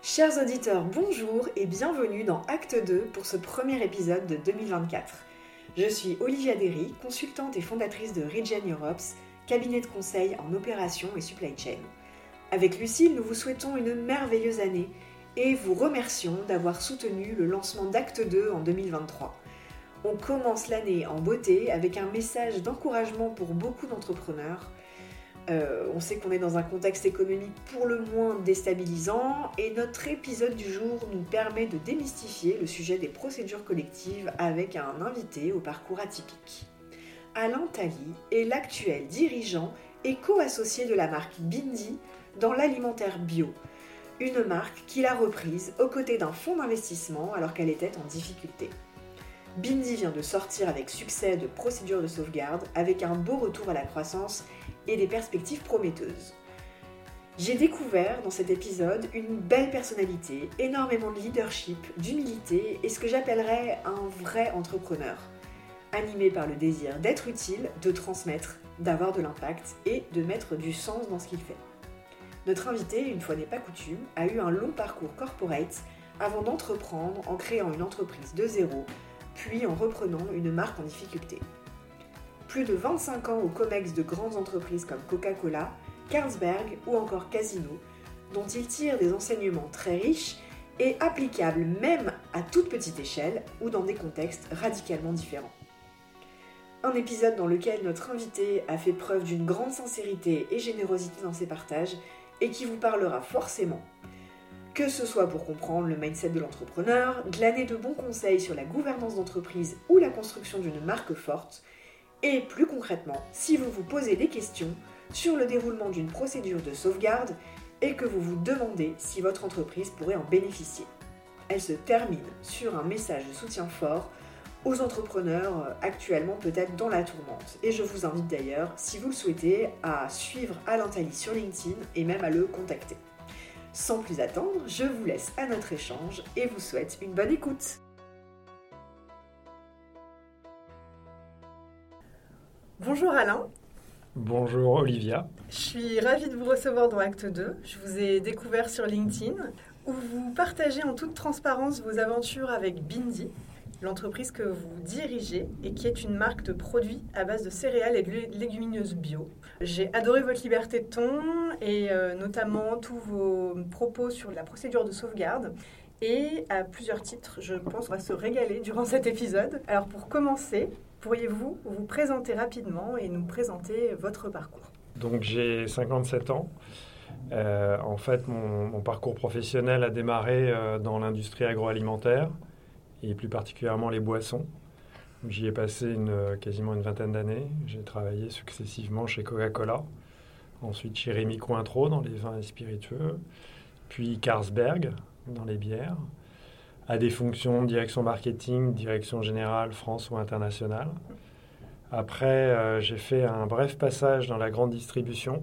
Chers auditeurs, bonjour et bienvenue dans Acte 2 pour ce premier épisode de 2024. Je suis Olivia Derry, consultante et fondatrice de Regen Europe, cabinet de conseil en opération et supply chain. Avec Lucille, nous vous souhaitons une merveilleuse année et vous remercions d'avoir soutenu le lancement d'Acte 2 en 2023. On commence l'année en beauté avec un message d'encouragement pour beaucoup d'entrepreneurs euh, on sait qu'on est dans un contexte économique pour le moins déstabilisant et notre épisode du jour nous permet de démystifier le sujet des procédures collectives avec un invité au parcours atypique. Alain Tally est l'actuel dirigeant et co-associé de la marque Bindi dans l'alimentaire bio, une marque qu'il a reprise aux côtés d'un fonds d'investissement alors qu'elle était en difficulté. Bindi vient de sortir avec succès de procédures de sauvegarde avec un beau retour à la croissance et des perspectives prometteuses. J'ai découvert dans cet épisode une belle personnalité, énormément de leadership, d'humilité et ce que j'appellerais un vrai entrepreneur, animé par le désir d'être utile, de transmettre, d'avoir de l'impact et de mettre du sens dans ce qu'il fait. Notre invité, une fois n'est pas coutume, a eu un long parcours corporate avant d'entreprendre en créant une entreprise de zéro, puis en reprenant une marque en difficulté plus de 25 ans au COMEX de grandes entreprises comme Coca-Cola, Carlsberg ou encore Casino, dont il tire des enseignements très riches et applicables même à toute petite échelle ou dans des contextes radicalement différents. Un épisode dans lequel notre invité a fait preuve d'une grande sincérité et générosité dans ses partages et qui vous parlera forcément. Que ce soit pour comprendre le mindset de l'entrepreneur, glaner de bons conseils sur la gouvernance d'entreprise ou la construction d'une marque forte, et plus concrètement, si vous vous posez des questions sur le déroulement d'une procédure de sauvegarde et que vous vous demandez si votre entreprise pourrait en bénéficier. Elle se termine sur un message de soutien fort aux entrepreneurs euh, actuellement peut-être dans la tourmente. Et je vous invite d'ailleurs, si vous le souhaitez, à suivre Alain Tally sur LinkedIn et même à le contacter. Sans plus attendre, je vous laisse à notre échange et vous souhaite une bonne écoute. Bonjour Alain. Bonjour Olivia. Je suis ravie de vous recevoir dans Acte 2. Je vous ai découvert sur LinkedIn où vous partagez en toute transparence vos aventures avec Bindi, l'entreprise que vous dirigez et qui est une marque de produits à base de céréales et de légumineuses bio. J'ai adoré votre liberté de ton et euh, notamment tous vos propos sur la procédure de sauvegarde. Et à plusieurs titres, je pense qu'on va se régaler durant cet épisode. Alors pour commencer, Pourriez-vous vous présenter rapidement et nous présenter votre parcours? Donc j'ai 57 ans. Euh, en fait, mon, parcours professionnel a démarré euh, dans l'industrie agroalimentaire et plus particulièrement les boissons. J'y ai passé quasiment une vingtaine d'années. J'ai travaillé successivement chez Coca-Cola, ensuite chez Rémi Cointreau dans les vins et spiritueux, puis Carlsberg dans les bières à des fonctions direction marketing, direction générale, France ou internationale. Après, euh, j'ai fait un bref passage dans la grande distribution,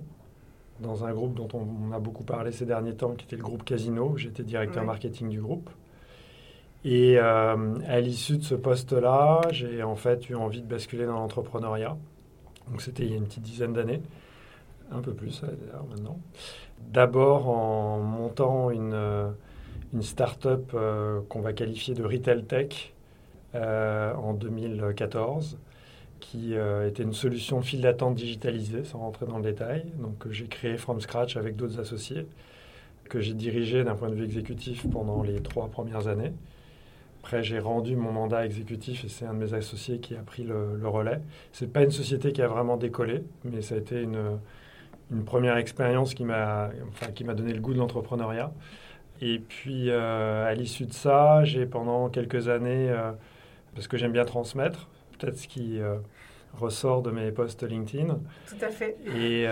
dans un groupe dont on, a beaucoup parlé ces derniers temps, qui était le groupe Casino. J'étais directeur marketing du groupe. Et euh, à l'issue de ce poste-là, j'ai en fait eu envie de basculer dans l'entrepreneuriat. Donc c'était il y a une petite dizaine d'années, un peu plus maintenant. D'abord en montant une euh, une start-up euh, qu'on va qualifier de retail tech euh, en 2014 qui euh, était une solution file d'attente digitalisée, sans rentrer dans le détail. Donc, j'ai créé from scratch avec d'autres associés, que j'ai dirigé d'un point de vue exécutif pendant les trois premières années. Après, j'ai rendu mon mandat exécutif et c'est un de mes associés qui a pris le, relais. Ce n'est pas une société qui a vraiment décollé, mais ça a été une, une première expérience qui m'a enfin, donné le goût de l'entrepreneuriat. Et puis, euh, à l'issue de ça, j'ai pendant quelques années, euh, parce que j'aime bien transmettre, peut-être ce qui euh, ressort de mes posts LinkedIn. Tout à fait. Et,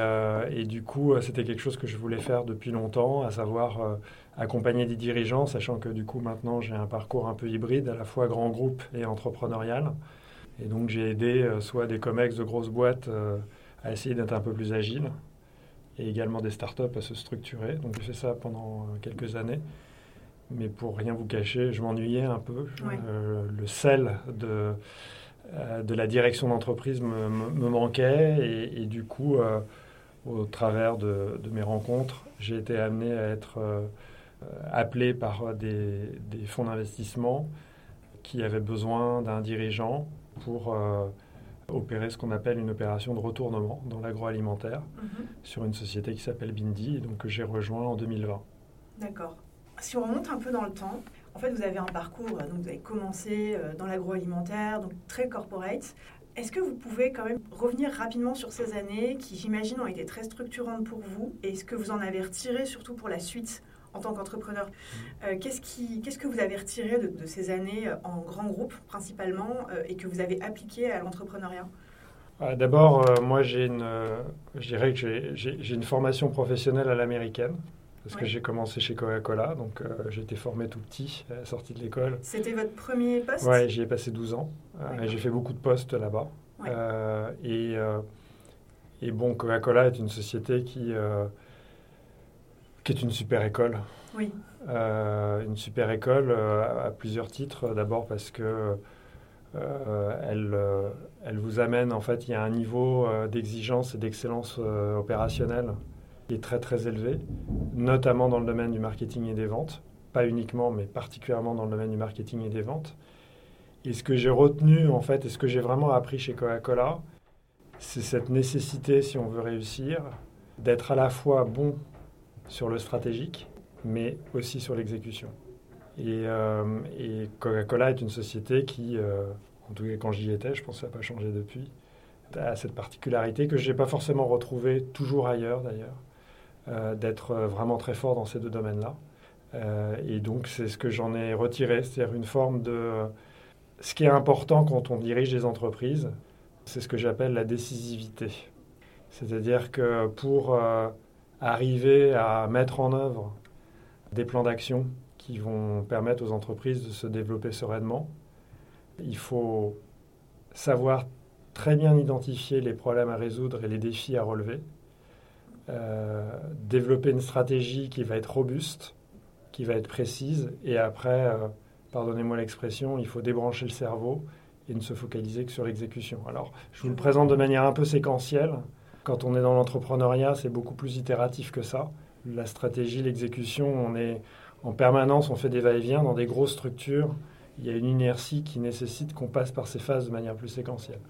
et du coup, c'était quelque chose que je voulais faire depuis longtemps, à savoir accompagner des dirigeants, sachant que du coup, maintenant, j'ai un parcours un peu hybride, à la fois grand groupe et entrepreneurial. Et donc, j'ai aidé soit des COMEX de grosses boîtes à essayer d'être un peu plus agile et également des startups à se structurer. Donc j'ai fait ça pendant euh, quelques années. Mais pour rien vous cacher, je m'ennuyais un peu. Euh, le sel de, euh, de la direction d'entreprise me, me, manquait. Et, et du coup, au travers de, de, mes rencontres, j'ai été amené à être appelé par des, des fonds d'investissement qui avaient besoin d'un dirigeant pour opérer ce qu'on appelle une opération de retournement dans l'agroalimentaire mhm. sur une société qui s'appelle Bindi, et donc que j'ai rejoint en 2020. D'accord. Si on remonte un peu dans le temps, en fait, vous avez un parcours, donc vous avez commencé euh, dans l'agroalimentaire, donc très corporate. Est-ce que vous pouvez quand même revenir rapidement sur ces années qui, j'imagine, ont été très structurantes pour vous et ce que vous en avez retiré surtout pour la suite? En tant qu'entrepreneur. Euh, qu'est-ce, qui, qu'est-ce que vous avez retiré de, ces années euh, en grand groupe principalement euh, et que vous avez appliqué à l'entrepreneuriat? D'abord, moi, j'ai une, je dirais que j'ai, une formation professionnelle à l'américaine. Parce que j'ai commencé chez Coca-Cola, donc j'ai été formé tout petit à la sortie de l'école. C'était votre premier poste? Oui, j'y ai passé 12 ans. j'ai fait beaucoup de postes là-bas. et, et bon, Coca-Cola est une société qui, qui est une super école. Oui. Euh, une super école euh, à plusieurs titres. D'abord parce que euh, elle, elle vous amène, en fait, il y a un niveau d'exigence et d'excellence opérationnelle qui est très très élevé, notamment dans le domaine du marketing et des ventes. Pas uniquement, mais particulièrement dans le domaine du marketing et des ventes. Et ce que j'ai retenu, en fait, et ce que j'ai vraiment appris chez Coca-Cola, c'est cette nécessité, si on veut réussir, d'être à la fois bon sur le stratégique, mais aussi sur l'exécution. Et, euh, Coca-Cola est une société qui, euh, en tout cas quand j'y étais, je pense que ça n'a pas changé depuis, a cette particularité que je n'ai pas forcément retrouvée toujours ailleurs d'ailleurs, euh, d'être vraiment très fort dans ces deux domaines-là. et donc c'est ce que j'en ai retiré, c'est-à-dire une forme de... Ce qui est important quand on dirige des entreprises, c'est ce que j'appelle la décisivité. C'est-à-dire que pour arriver à mettre en œuvre des plans d'action qui vont permettre aux entreprises de se développer sereinement. Il faut savoir très bien identifier les problèmes à résoudre et les défis à relever. Euh, développer une stratégie qui va être robuste, qui va être précise, et après, euh, pardonnez-moi l'expression, il faut débrancher le cerveau et ne se focaliser que sur l'exécution. Alors, je vous le présente de manière un peu séquentielle. Quand on est dans l'entrepreneuriat, c'est beaucoup plus itératif que ça. La stratégie, l'exécution, on est en permanence, on fait des va-et-vient dans des grosses structures. Il y a une inertie qui nécessite qu'on passe par ces phases de manière plus séquentielle.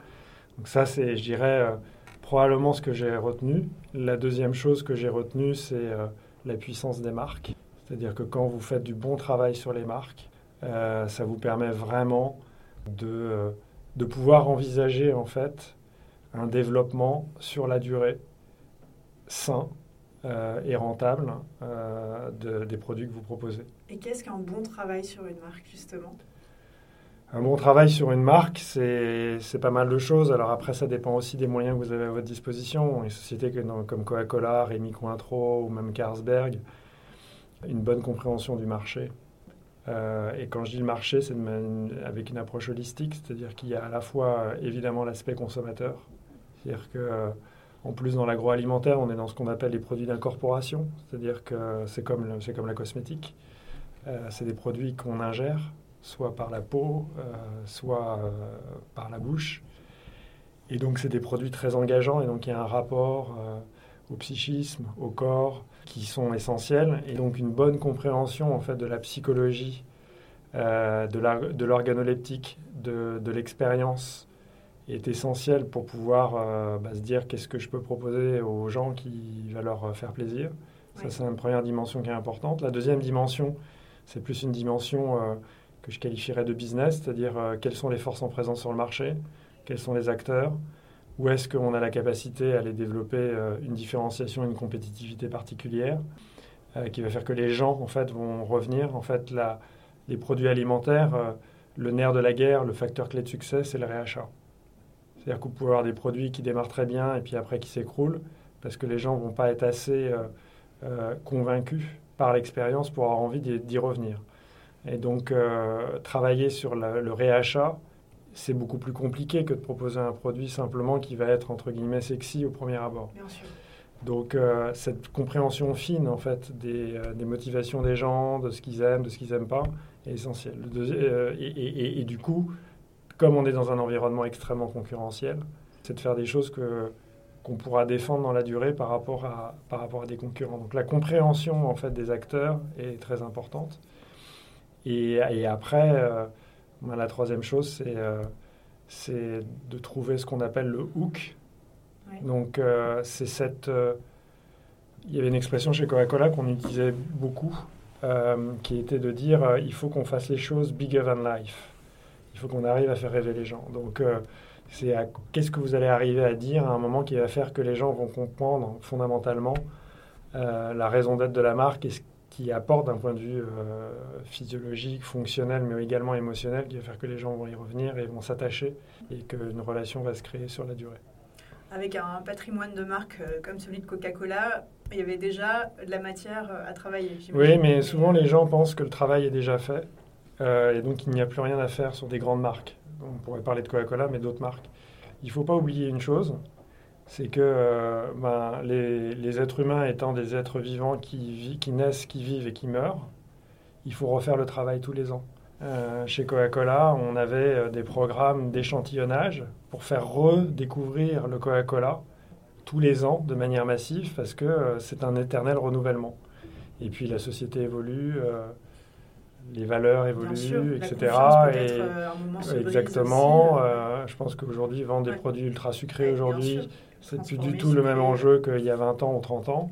Donc ça, c'est, je dirais, euh, probablement ce que j'ai retenu. La deuxième chose que j'ai retenue, c'est euh, la puissance des marques. C'est-à-dire que quand vous faites du bon travail sur les marques, euh, ça vous permet vraiment de, de pouvoir envisager en fait un développement sur la durée sain euh, et rentable euh, des produits que vous proposez. Et qu'est-ce qu'un bon travail sur une marque, justement? Un bon travail sur une marque, c'est pas mal de choses. Alors après, ça dépend aussi des moyens que vous avez à votre disposition. Une société comme Coca-Cola, Rémi Cointreau ou même Carlsberg, une bonne compréhension du marché. Euh, et quand je dis le marché, c'est avec une approche holistique, c'est-à-dire qu'il y a à la fois évidemment l'aspect consommateur, c'est-à-dire que euh, en plus, dans l'agroalimentaire, on est dans ce qu'on appelle les produits d'incorporation, c'est-à-dire que c'est comme, comme la cosmétique. Euh, c'est des produits qu'on ingère, soit par la peau, euh, soit par la bouche. Et donc, c'est des produits très engageants, et donc il y a un rapport au psychisme, au corps, qui sont essentiels, et donc une bonne compréhension en fait de la psychologie, de l'organoleptique, de, de l'expérience est essentiel pour pouvoir euh, bah, se dire qu'est-ce que je peux proposer aux gens qui va leur euh, faire plaisir. Ça, c'est une première dimension qui est importante. La deuxième dimension, c'est plus une dimension euh, que je qualifierais de business, c'est-à-dire quelles sont les forces en présence sur le marché, quels sont les acteurs, où est-ce qu'on a la capacité à les développer une différenciation, une compétitivité particulière, qui va faire que les gens, en fait, vont revenir. En fait, la, les produits alimentaires, le nerf de la guerre, le facteur clé de succès, c'est le réachat. C'est-à-dire que vous pouvez avoir des produits qui démarrent très bien et puis après qui s'écroulent parce que les gens ne vont pas être assez euh, euh, convaincus par l'expérience pour avoir envie d'y revenir. Et donc, euh, travailler sur le réachat, c'est beaucoup plus compliqué que de proposer un produit simplement qui va être, entre guillemets, sexy au premier abord. Bien sûr. Donc, cette compréhension fine, en fait, des, motivations des gens, de ce qu'ils aiment, de ce qu'ils n'aiment pas, est essentielle. et, et, du coup, comme on est dans un environnement extrêmement concurrentiel, c'est de faire des choses que qu'on pourra défendre dans la durée par rapport, à, par rapport à des concurrents. Donc la compréhension en fait des acteurs est très importante. Et, et après, euh, ben, la troisième chose, c'est euh, c'est de trouver ce qu'on appelle le hook. Donc euh, c'est cette... il y avait une expression chez Coca-Cola qu'on utilisait beaucoup, qui était de dire il faut qu'on fasse les choses bigger than life. Il faut qu'on arrive à faire rêver les gens. Donc c'est qu'est-ce que vous allez arriver à dire à un moment qui va faire que les gens vont comprendre fondamentalement euh, la raison d'être de la marque et ce qui apporte d'un point de vue euh, physiologique, fonctionnel, mais également émotionnel, qui va faire que les gens vont y revenir et vont s'attacher et qu'une relation va se créer sur la durée. Avec un patrimoine de marque euh, comme celui de Coca-Cola, il y avait déjà de la matière à travailler. Oui, mais souvent les gens pensent que le travail est déjà fait et donc il n'y a plus rien à faire sur des grandes marques on pourrait parler de Coca-Cola, mais d'autres marques. Il ne faut pas oublier une chose, c'est que euh, ben, les, êtres humains étant des êtres vivants qui, naissent, qui vivent et qui meurent, il faut refaire le travail tous les ans. Euh, chez Coca-Cola, on avait euh, des programmes d'échantillonnage pour faire redécouvrir le Coca-Cola tous les ans de manière massive parce que c'est un éternel renouvellement. Et puis la société évolue, les valeurs évoluent, etc. Et, euh, exactement. Euh. Euh, je pense qu'aujourd'hui, vendre des produits ultra sucrés aujourd'hui, c'est plus du tout le même enjeu qu'il y a 20 ans ou 30 ans.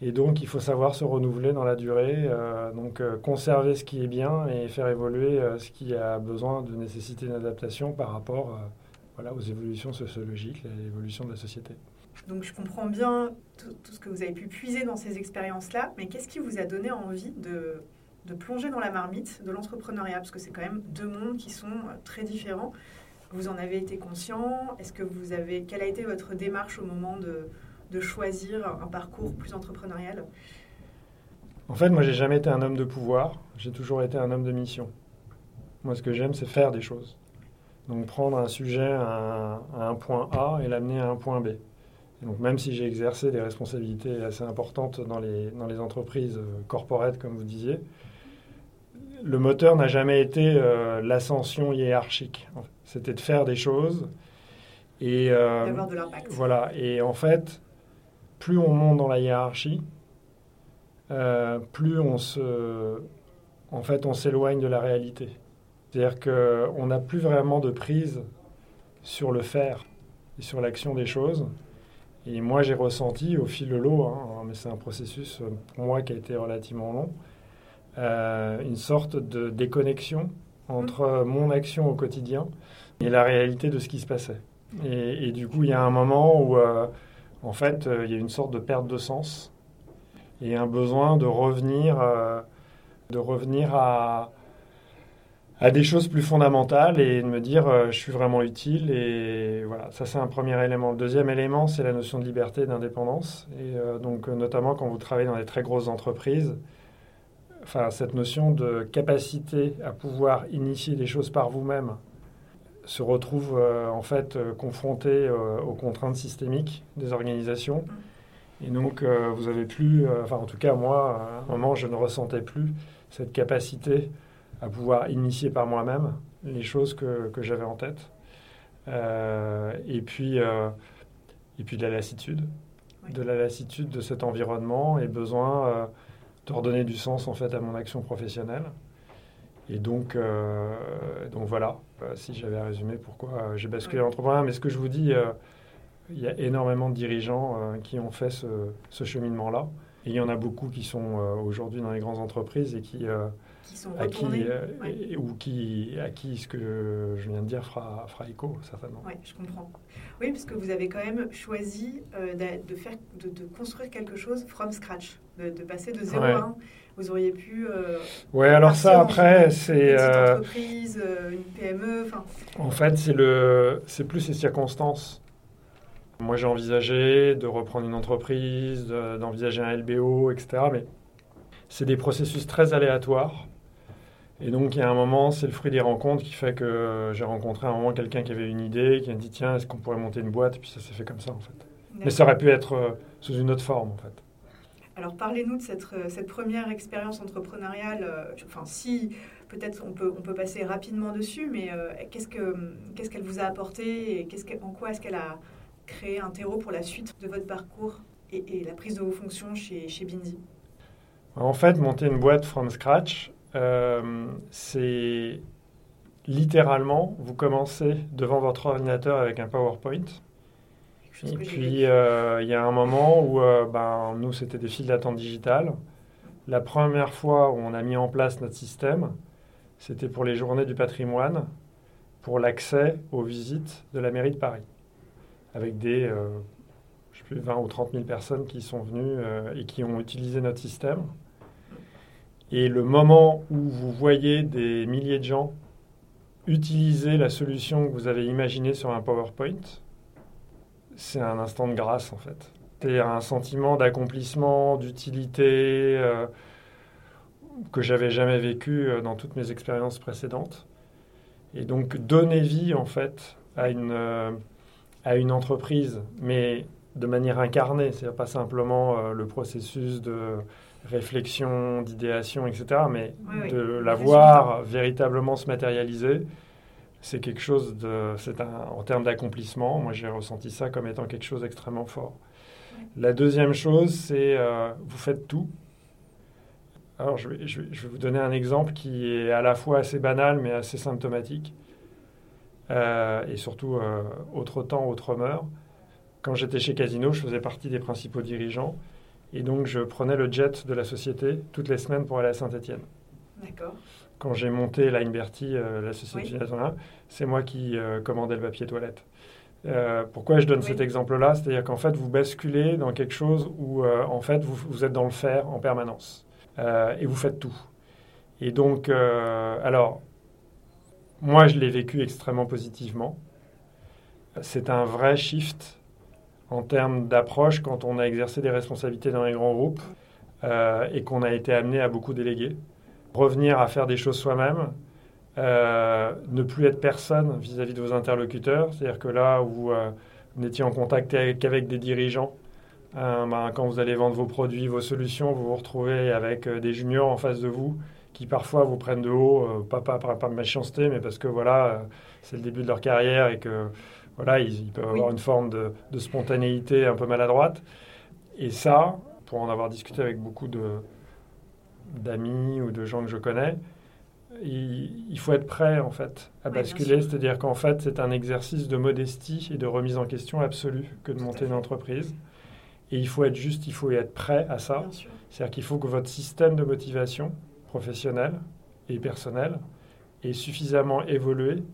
Et donc, il faut savoir se renouveler dans la durée, donc conserver ce qui est bien et faire évoluer ce qui a besoin de nécessiter une adaptation par rapport voilà, aux évolutions sociologiques, à l'évolution de la société. Donc, je comprends bien tout, tout, ce que vous avez pu puiser dans ces expériences-là, mais qu'est-ce qui vous a donné envie de de plonger dans la marmite de l'entrepreneuriat, parce que c'est quand même deux mondes qui sont euh, très différents. Vous en avez été conscient Est-ce que vous avez quelle a été votre démarche au moment de, de choisir un parcours plus entrepreneurial? En fait, moi, j'ai jamais été un homme de pouvoir. J'ai toujours été un homme de mission. Moi, ce que j'aime, c'est faire des choses. Donc, prendre un sujet à un, point A et l'amener à un point B. donc, même si j'ai exercé des responsabilités assez importantes dans les, dans les entreprises euh, corporate, comme vous disiez, le moteur n'a jamais été euh, l'ascension hiérarchique. C'était de faire des choses et euh, d'avoir de l'impact. Voilà. Et en fait, plus on monte dans la hiérarchie, euh, plus on se, en fait, on s'éloigne de la réalité. C'est-à-dire qu'on n'a plus vraiment de prise sur le faire et sur l'action des choses. Et moi, j'ai ressenti au fil de l'eau, hein, mais c'est un processus pour moi qui a été relativement long, euh, une sorte de déconnexion entre mon action au quotidien et la réalité de ce qui se passait. Et, du coup, il y a un moment où, euh, en fait, euh, il y a une sorte de perte de sens et un besoin de revenir, de revenir à, à des choses plus fondamentales et de me dire je suis vraiment utile et voilà ça c'est un premier élément. Le deuxième élément c'est la notion de liberté et d'indépendance. Et donc notamment quand vous travaillez dans des très grosses entreprises enfin, cette notion de capacité à pouvoir initier des choses par vous-même se retrouve euh, en fait euh, confrontée euh, aux contraintes systémiques des organisations. Et donc, vous avez plus, enfin, en tout cas, moi, à un moment, je ne ressentais plus cette capacité à pouvoir initier par moi-même les choses que, que j'avais en tête. et, puis, et puis de la lassitude, de la lassitude de cet environnement et besoin de redonner du sens en fait à mon action professionnelle. Et donc, euh, donc voilà, euh, si j'avais à résumer pourquoi euh, j'ai basculé ouais. l'entrepreneuriat. Mais ce que je vous dis, il y a énormément de dirigeants qui ont fait ce, ce cheminement-là. Et il y en a beaucoup qui sont aujourd'hui dans les grandes entreprises et qui, qui sont à qui, ou qui, à qui ce que je viens de dire fera, fera écho, certainement. Oui, je comprends. Oui, parce que vous avez quand même choisi de, faire, de, de, construire quelque chose from scratch de, passer de 0 à 1. Vous auriez pu. Euh, ouais, alors ça, après, c'est. Une euh, entreprise, euh, une PME. En fait, c'est, le, c'est plus les circonstances. Moi, j'ai envisagé de reprendre une entreprise, d'envisager un LBO, etc. Mais c'est des processus très aléatoires. Et donc, il y a un moment, c'est le fruit des rencontres qui fait que j'ai rencontré à un moment quelqu'un qui avait une idée, qui a dit tiens, est-ce qu'on pourrait monter une boîte? Et puis ça s'est fait comme ça, en fait. Mais ça aurait pu être sous une autre forme, en fait. Alors parlez-nous de cette, euh, cette première expérience entrepreneuriale. Euh, enfin, si peut-être on peut, on peut passer rapidement dessus, mais euh, qu'est-ce qu'elle vous a apporté et qu'est-ce en quoi est-ce qu'elle a créé un terreau pour la suite de votre parcours et, la prise de vos fonctions chez, chez Bindi En fait, monter une boîte from scratch, euh, c'est littéralement, vous commencez devant votre ordinateur avec un PowerPoint. Et puis, euh, il y a un moment où, euh, ben, nous, c'était des files d'attente digitales. La première fois où on a mis en place notre système, c'était pour les journées du patrimoine, pour l'accès aux visites de la mairie de Paris, avec des je sais plus, 20 ou 30 000 personnes qui sont venues et qui ont utilisé notre système. Et le moment où vous voyez des milliers de gens utiliser la solution que vous avez imaginée sur un PowerPoint, c'est un instant de grâce en fait. C'est un sentiment d'accomplissement, d'utilité euh, que j'avais jamais vécu euh, dans toutes mes expériences précédentes. Et donc donner vie en fait à une, euh, à une entreprise, mais de manière incarnée, c'est-à-dire pas simplement le processus de réflexion, d'idéation, etc., mais de la voir véritablement se matérialiser c'est quelque chose de, c'est en termes d'accomplissement, moi j'ai ressenti ça comme étant quelque chose d'extrêmement fort. La deuxième chose, c'est euh, vous faites tout. Alors je vais, je, vais, vous donner un exemple qui est à la fois assez banal mais assez symptomatique. Euh, et surtout, euh, autre temps, autre mœurs. Quand j'étais chez Casino, je faisais partie des principaux dirigeants. Et donc, je prenais le jet de la société toutes les semaines pour aller à Saint-Etienne. D'accord quand j'ai monté Line Bertie, euh, la société oui. c'est moi qui euh, commandais le papier toilette. Euh, pourquoi je donne cet exemple-là? C'est-à-dire qu'en fait, vous basculez dans quelque chose où, en fait, vous, vous, êtes dans le faire en permanence. et vous faites tout. Et donc, alors, moi, je l'ai vécu extrêmement positivement. C'est un vrai shift en termes d'approche quand on a exercé des responsabilités dans les grands groupes et qu'on a été amené à beaucoup déléguer revenir à faire des choses soi-même, euh, ne plus être personne vis-à-vis de vos interlocuteurs. C'est-à-dire que là où euh, vous n'étiez en contact qu'avec des dirigeants, euh, ben, quand vous allez vendre vos produits, vos solutions, vous vous retrouvez avec des juniors en face de vous qui parfois vous prennent de haut, pas, par méchanceté, mais parce que voilà, c'est le début de leur carrière et que voilà, ils, peuvent avoir une forme de, de, spontanéité un peu maladroite. Et ça, pour en avoir discuté avec beaucoup d'amis ou de gens que je connais, il, faut être prêt en fait à basculer, c'est-à-dire qu'en fait c'est un exercice de modestie et de remise en question absolue que de monter une entreprise. Et il faut être juste, il faut être prêt à ça. C'est-à-dire qu'il faut que votre système de motivation professionnelle et personnelle ait suffisamment évolué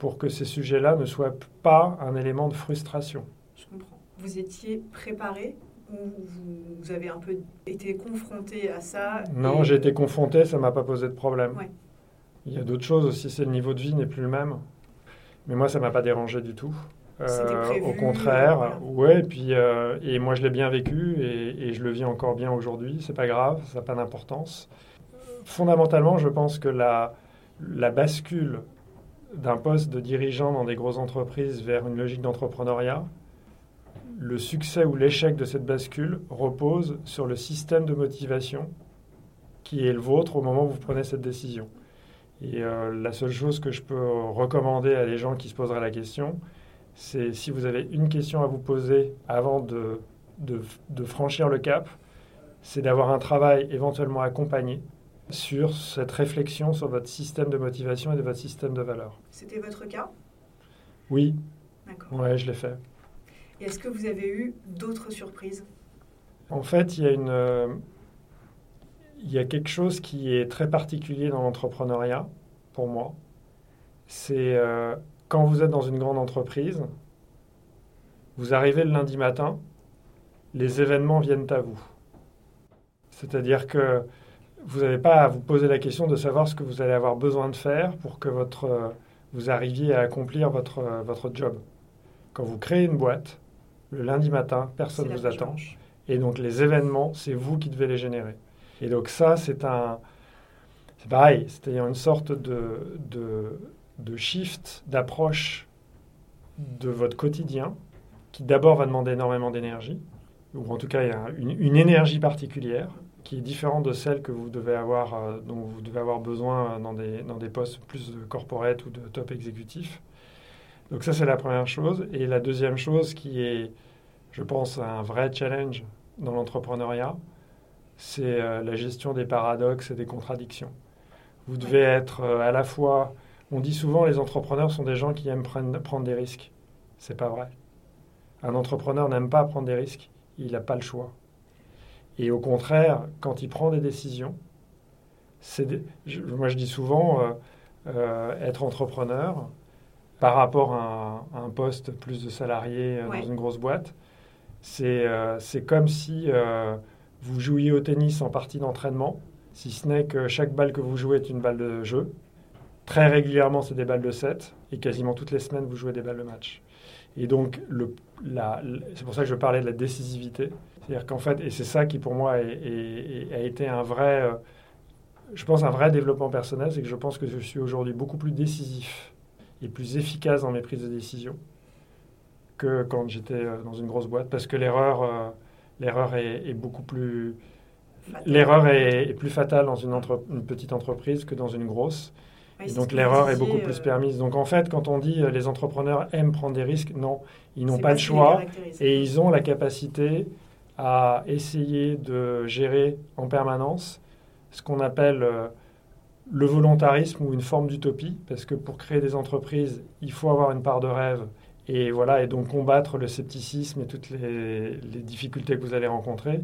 pour que ces sujets-là ne soient pas un élément de frustration. Je comprends. Vous étiez préparé vous avez un peu été confronté à ça Non, j'ai été confronté, ça ne m'a pas posé de problème. Il y a d'autres choses aussi, c'est le niveau de vie n'est plus le même. Mais moi, ça ne m'a pas dérangé du tout. Euh, au contraire, ouais, et puis euh, et moi je l'ai bien vécu et, et, je le vis encore bien aujourd'hui. C'est pas grave, ça n'a pas d'importance. Fondamentalement, je pense que la, la bascule d'un poste de dirigeant dans des grosses entreprises vers une logique d'entrepreneuriat, le succès ou l'échec de cette bascule repose sur le système de motivation qui est le vôtre au moment où vous prenez cette décision. Et euh, la seule chose que je peux recommander à les gens qui se poseraient la question, c'est si vous avez une question à vous poser avant de, de, franchir le cap, c'est d'avoir un travail éventuellement accompagné sur cette réflexion sur votre système de motivation et de votre système de valeur. C'était votre cas? Oui. D'accord. Ouais, je l'ai fait est-ce que vous avez eu d'autres surprises? En fait, il y a une, euh, il y a quelque chose qui est très particulier dans l'entrepreneuriat pour moi. C'est euh, quand vous êtes dans une grande entreprise, vous arrivez le lundi matin, les événements viennent à vous. C'est-à-dire que vous n'avez pas à vous poser la question de savoir ce que vous allez avoir besoin de faire pour que votre, euh, vous arriviez à accomplir votre, votre job. Quand vous créez une boîte, le lundi matin, personne ne vous attend. Et donc les événements, c'est vous qui devez les générer. Et donc ça, c'est un... C'est pareil, c'est-à-dire une sorte de, de, de shift, d'approche de votre quotidien, qui d'abord va demander énormément d'énergie, ou en tout cas il y a une, une, énergie particulière qui est différente de celle que vous devez avoir, euh, dont vous devez avoir besoin dans des, dans des postes plus corporate ou de top exécutif. Donc ça, c'est la première chose. Et la deuxième chose qui est, je pense, un vrai challenge dans l'entrepreneuriat, c'est euh, la gestion des paradoxes et des contradictions. Vous devez être euh, à la fois... On dit souvent les entrepreneurs sont des gens qui aiment prendre, prendre des risques. C'est pas vrai. Un entrepreneur n'aime pas prendre des risques. Il n'a pas le choix. Et au contraire, quand il prend des décisions, moi je dis souvent, euh, euh, être entrepreneur par rapport à un, poste plus de salarié euh, dans une grosse boîte, c'est comme si vous jouiez au tennis en partie d'entraînement, si ce n'est que chaque balle que vous jouez est une balle de jeu. Très régulièrement, c'est des balles de 7 et quasiment toutes les semaines, vous jouez des balles de match. Et donc, c'est pour ça que je parlais de la décisivité. C'est-à-dire qu'en fait, et c'est ça qui pour moi a été un vrai, euh, je pense un vrai développement personnel, c'est que je pense que je suis aujourd'hui beaucoup plus décisif et plus efficace dans mes prises de décision que quand j'étais euh, dans une grosse boîte, parce que l'erreur, euh, l'erreur est, beaucoup plus, l'erreur est, plus fatale dans une, une, petite entreprise que dans une grosse. Et donc l'erreur est beaucoup plus permise. Donc en fait, quand on dit les entrepreneurs aiment prendre des risques, non, ils n'ont pas le choix et ils ont la capacité à essayer de gérer en permanence ce qu'on appelle euh, le volontarisme ou une forme d'utopie, parce que pour créer des entreprises, il faut avoir une part de rêve et voilà et donc combattre le scepticisme et toutes les, difficultés que vous allez rencontrer.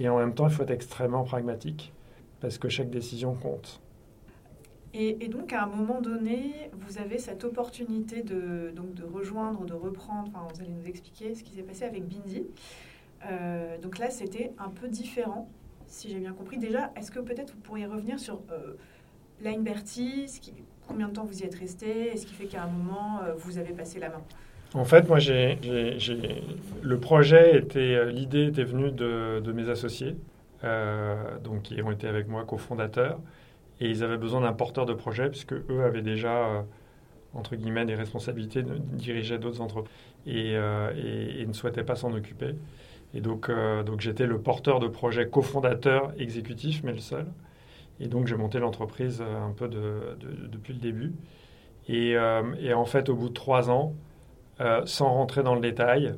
Et en même temps, il faut être extrêmement pragmatique parce que chaque décision compte. Et, donc, à un moment donné, vous avez cette opportunité de, donc, de rejoindre, de reprendre, enfin, vous allez nous expliquer ce qui s'est passé avec Bindi. Euh, donc là, c'était un peu différent, si j'ai bien compris. Déjà, est-ce que peut-être vous pourriez revenir sur euh, Line Bertie, combien de temps vous y êtes resté et ce qui fait qu'à un moment, euh, vous avez passé la main? En fait, moi, j'ai, le projet était, euh, l'idée était venue de, de mes associés, donc qui ont été avec moi cofondateurs, et ils avaient besoin d'un porteur de projet puisque eux avaient déjà entre guillemets des responsabilités de diriger d'autres entreprises et, et ne souhaitaient pas s'en occuper. Et donc, euh, donc j'étais le porteur de projet cofondateur exécutif, mais le seul. Et donc j'ai monté l'entreprise euh, un peu depuis le début. Euh, et, en fait, au bout de trois ans, sans rentrer dans le détail,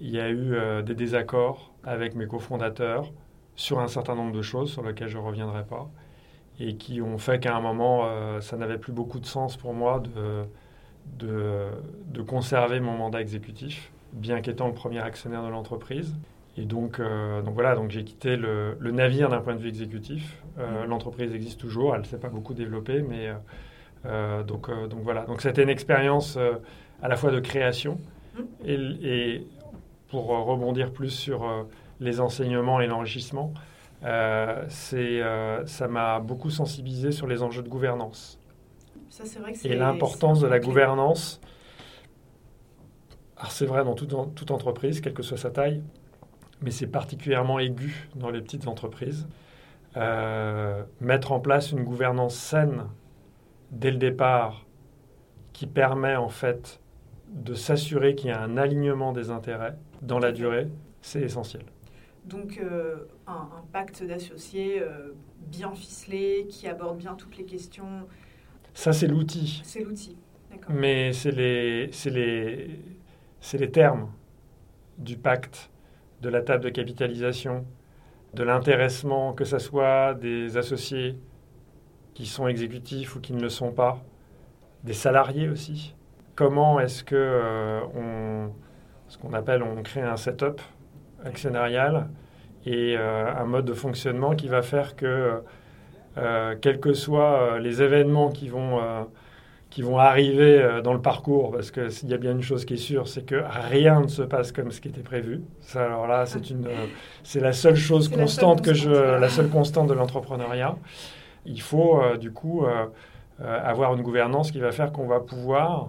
il y a eu des désaccords avec mes cofondateurs sur un certain nombre de choses sur lesquelles je ne reviendrai pas et qui ont fait qu'à un moment, ça n'avait plus beaucoup de sens pour moi de, de, de conserver mon mandat exécutif bien qu'étant le premier actionnaire de l'entreprise. Et donc, euh, donc voilà, donc j'ai quitté le, navire d'un point de vue exécutif. Euh, mmh. L'entreprise existe toujours, elle ne s'est pas beaucoup développée, mais euh, donc, donc voilà. Donc c'était une expérience à la fois de création et, et, pour rebondir plus sur les enseignements et l'enrichissement, c'est ça m'a beaucoup sensibilisé sur les enjeux de gouvernance. Ça, vrai que et l'importance de la gouvernance alors c'est vrai dans toute, toute, entreprise, quelle que soit sa taille, mais c'est particulièrement aigu dans les petites entreprises. Euh, mettre en place une gouvernance saine dès le départ qui permet en fait de s'assurer qu'il y a un alignement des intérêts dans la durée, c'est essentiel. Donc euh, un, pacte d'associés euh, bien ficelé, qui aborde bien toutes les questions. Ça c'est l'outil. C'est l'outil, d'accord. Mais c'est les, les, c'est les termes du pacte, de la table de capitalisation, de l'intéressement, que ce soit des associés qui sont exécutifs ou qui ne le sont pas, des salariés aussi. Comment est-ce que euh, on, ce qu'on appelle, on crée un setup actionnarial et euh, un mode de fonctionnement qui va faire que, euh, quels que soient les événements qui vont qui vont arriver euh, dans le parcours, parce que s'il y a bien une chose qui est sûre, c'est que rien ne se passe comme ce qui était prévu. Ça, alors là, c'est une, euh, c'est la seule chose constante que je, la seule constante de l'entrepreneuriat. Il faut euh, du coup avoir une gouvernance qui va faire qu'on va pouvoir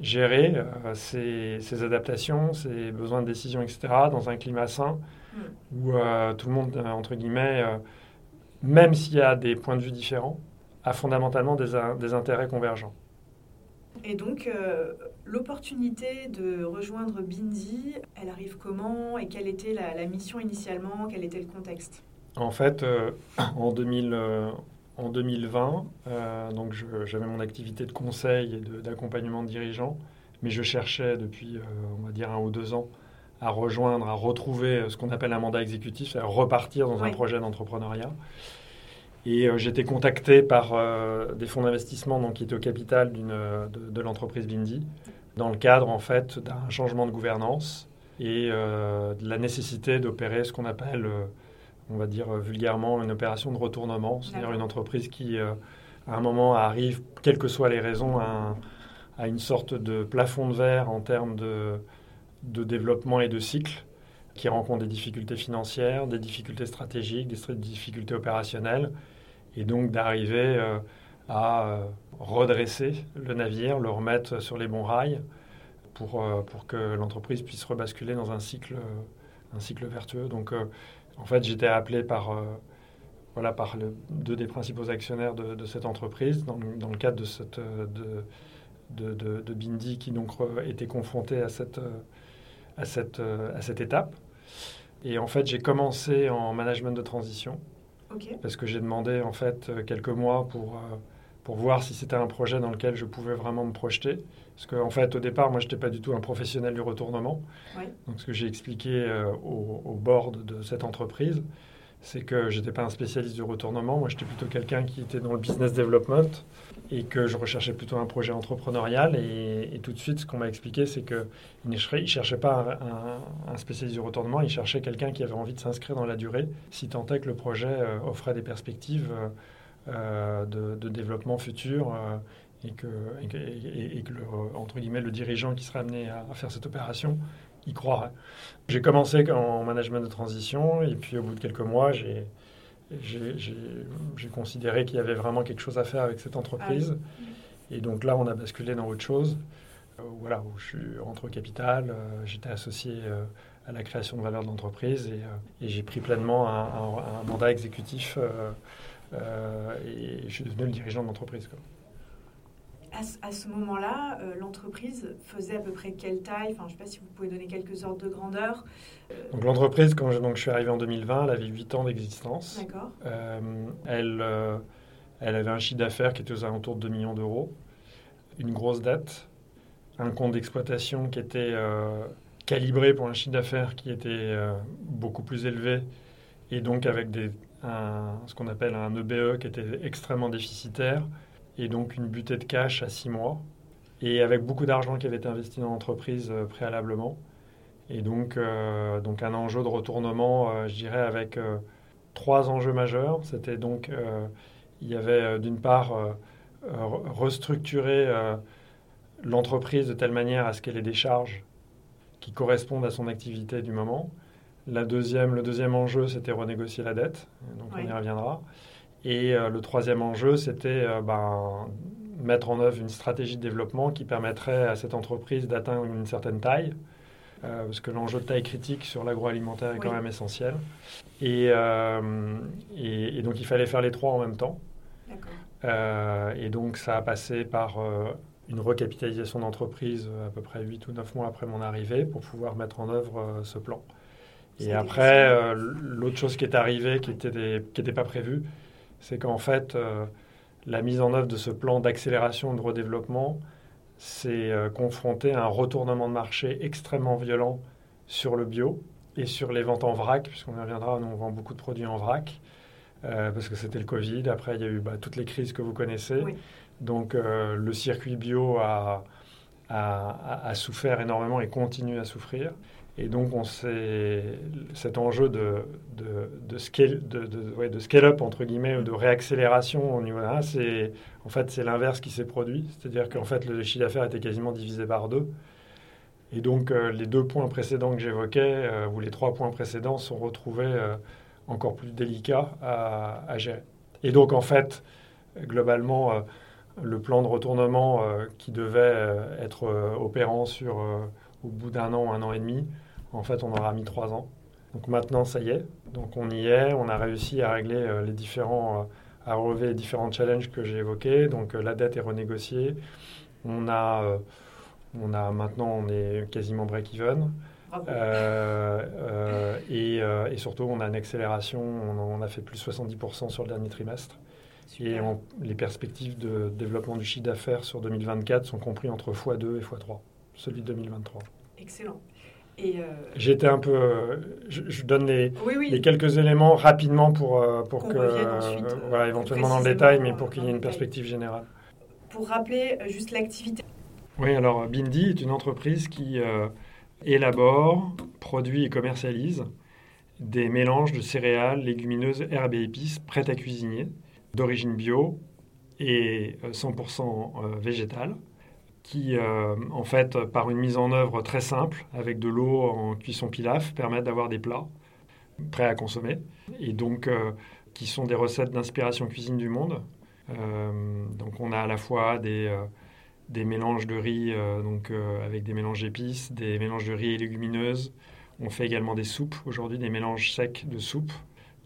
gérer ces, ces, adaptations, ces besoins de décision, etc., dans un climat sain mm. où tout le monde, entre guillemets, même s'il y a des points de vue différents, a fondamentalement des, des intérêts convergents. Et donc, euh, l'opportunité de rejoindre Bindi, elle arrive comment et quelle était la, mission initialement? Quel était le contexte? En fait, euh, en, 2000, euh, en 2020, donc j'avais mon activité de conseil et d'accompagnement de, dirigeants. mais je cherchais depuis, on va dire, un ou deux ans à rejoindre, à retrouver ce qu'on appelle un mandat exécutif, à repartir dans un projet d'entrepreneuriat. Et été contacté par des fonds d'investissement donc, qui étaient au capital de, de l'entreprise Bindi, dans le cadre en fait d'un changement de gouvernance et de la nécessité d'opérer ce qu'on appelle on va dire vulgairement, une opération de retournement, c'est-à-dire une entreprise qui, euh, à un moment, arrive, quelles que soient les raisons, à, une sorte de plafond de verre en termes de, de, développement et de cycle, qui rencontre des difficultés financières, des difficultés stratégiques, des difficultés opérationnelles, et donc d'arriver euh, à euh, redresser le navire, le remettre sur les bons rails, pour, pour que l'entreprise puisse rebasculer dans un cycle, un cycle vertueux. Donc, en fait, j'étais appelé par, euh, voilà, par le, deux des principaux actionnaires de, cette entreprise dans, dans, le cadre de, cette, euh, de, de, de Bindi qui donc était confronté à cette, euh, à, cette, à cette étape. Et en fait, j'ai commencé en management de transition parce que j'ai demandé en fait quelques mois pour, pour voir si c'était un projet dans lequel je pouvais vraiment me projeter. Parce qu'en fait, au départ, moi, je n'étais pas du tout un professionnel du retournement. Donc, ce que j'ai expliqué euh, au, au, board de cette entreprise, c'est que je n'étais pas un spécialiste du retournement. Moi, j'étais plutôt quelqu'un qui était dans le business development et que je recherchais plutôt un projet entrepreneurial. Et, tout de suite, ce qu'on m'a expliqué, c'est qu'il ne cherchait pas un, spécialiste du retournement, il cherchait quelqu'un qui avait envie de s'inscrire dans la durée, si tant est que le projet euh, offrait des perspectives euh, de, de, développement futur et que, et, que le, entre guillemets, le dirigeant qui serait amené à, faire cette opération y croirait. J'ai commencé en management de transition et puis au bout de quelques mois, j'ai j'ai considéré qu'il y avait vraiment quelque chose à faire avec cette entreprise. Ah et donc là, on a basculé dans autre chose. Euh, voilà, où je suis rentré au capital, euh, j'étais associé euh, à la création de valeur de l'entreprise et, et j'ai pris pleinement un, un, mandat exécutif et je suis devenu le dirigeant de l'entreprise à, ce moment-là, euh, l'entreprise faisait à peu près quelle taille enfin, Je ne sais pas si vous pouvez donner quelques ordres de grandeur. Euh, donc l'entreprise, quand je, donc, je suis arrivé en 2020, elle avait 8 ans d'existence. D'accord. Euh, elle, elle avait un chiffre d'affaires qui était aux alentours de 2 millions d'euros, une grosse dette, un compte d'exploitation qui était calibré pour un chiffre d'affaires qui était beaucoup plus élevé et donc avec des, ce qu'on appelle un EBE e qui était extrêmement déficitaire et donc une butée de cash à six mois, et avec beaucoup d'argent qui avait été investi dans l'entreprise euh, préalablement. Et donc, euh, donc un enjeu de retournement, euh, je dirais, avec trois enjeux majeurs. C'était donc, il y avait d'une part restructurer l'entreprise de telle manière à ce qu'elle ait des charges qui correspondent à son activité du moment. La deuxième, le deuxième enjeu, c'était renégocier la dette, donc on y reviendra. Et euh, le troisième enjeu, c'était euh, ben, mettre en œuvre une stratégie de développement qui permettrait à cette entreprise d'atteindre une certaine taille, euh, parce que l'enjeu de taille critique sur l'agroalimentaire est quand même essentiel. Et, et, donc il fallait faire les trois en même temps. et donc ça a passé par une recapitalisation d'entreprise à peu près 8 ou 9 mois après mon arrivée pour pouvoir mettre en œuvre ce plan. Et après, l'autre chose qui est arrivée, qui n'était pas prévue, c'est qu'en fait, euh, la mise en œuvre de ce plan d'accélération et de redéveloppement s'est euh, confrontée à un retournement de marché extrêmement violent sur le bio et sur les ventes en vrac, puisqu'on y reviendra, nous on vend beaucoup de produits en vrac, euh, parce que c'était le Covid. Après, il y a eu bah, toutes les crises que vous connaissez. Donc, le circuit bio a, a, souffert énormément et continue à souffrir. Et donc, on cet enjeu de, de, de scale, de, de, scale up, entre guillemets, de réaccélération au niveau là, c'est, en fait, c'est l'inverse qui s'est produit. C'est-à-dire qu'en fait, le chiffre d'affaires était quasiment divisé par deux. Et donc, euh, les deux points précédents que j'évoquais, euh, ou les trois points précédents, sont retrouvés euh, encore plus délicats à, à, gérer. Et donc, en fait, globalement, le plan de retournement qui devait être opérant sur, au bout d'un an, un an et demi, en fait, on aura mis trois ans. Donc maintenant, ça y est. Donc on y est. On a réussi à régler euh, les différents, euh, à relever les différents challenges que j'ai évoqués. Donc euh, la dette est renégociée. On a, on a maintenant, on est quasiment break-even. et, et, surtout, on a une accélération. On, a fait plus 70% sur le dernier trimestre. Et les perspectives de développement du chiffre d'affaires sur 2024 sont compris entre x2 et x3. celui de 2023. Excellent. J'ai été un peu. je, donne les, oui, oui. les, quelques éléments rapidement pour, pour Qu'on que. ensuite, voilà, éventuellement dans le détail, mais pour euh, qu'il y ait une détail. perspective générale. pour rappeler euh, juste l'activité. Oui, alors Bindi est une entreprise qui euh, élabore, produit et commercialise des mélanges de céréales, légumineuses, herbes et épices prêtes à cuisiner, d'origine bio et euh, 100% euh, végétale, qui, euh, en fait, par une mise en œuvre très simple, avec de l'eau en cuisson pilaf, permettent d'avoir des plats prêts à consommer, et donc euh, qui sont des recettes d'inspiration cuisine du monde. Euh, donc on a à la fois des, des mélanges de riz donc, avec des mélanges d'épices, des mélanges de riz et légumineuses. On fait également des soupes aujourd'hui, des mélanges secs de soupes.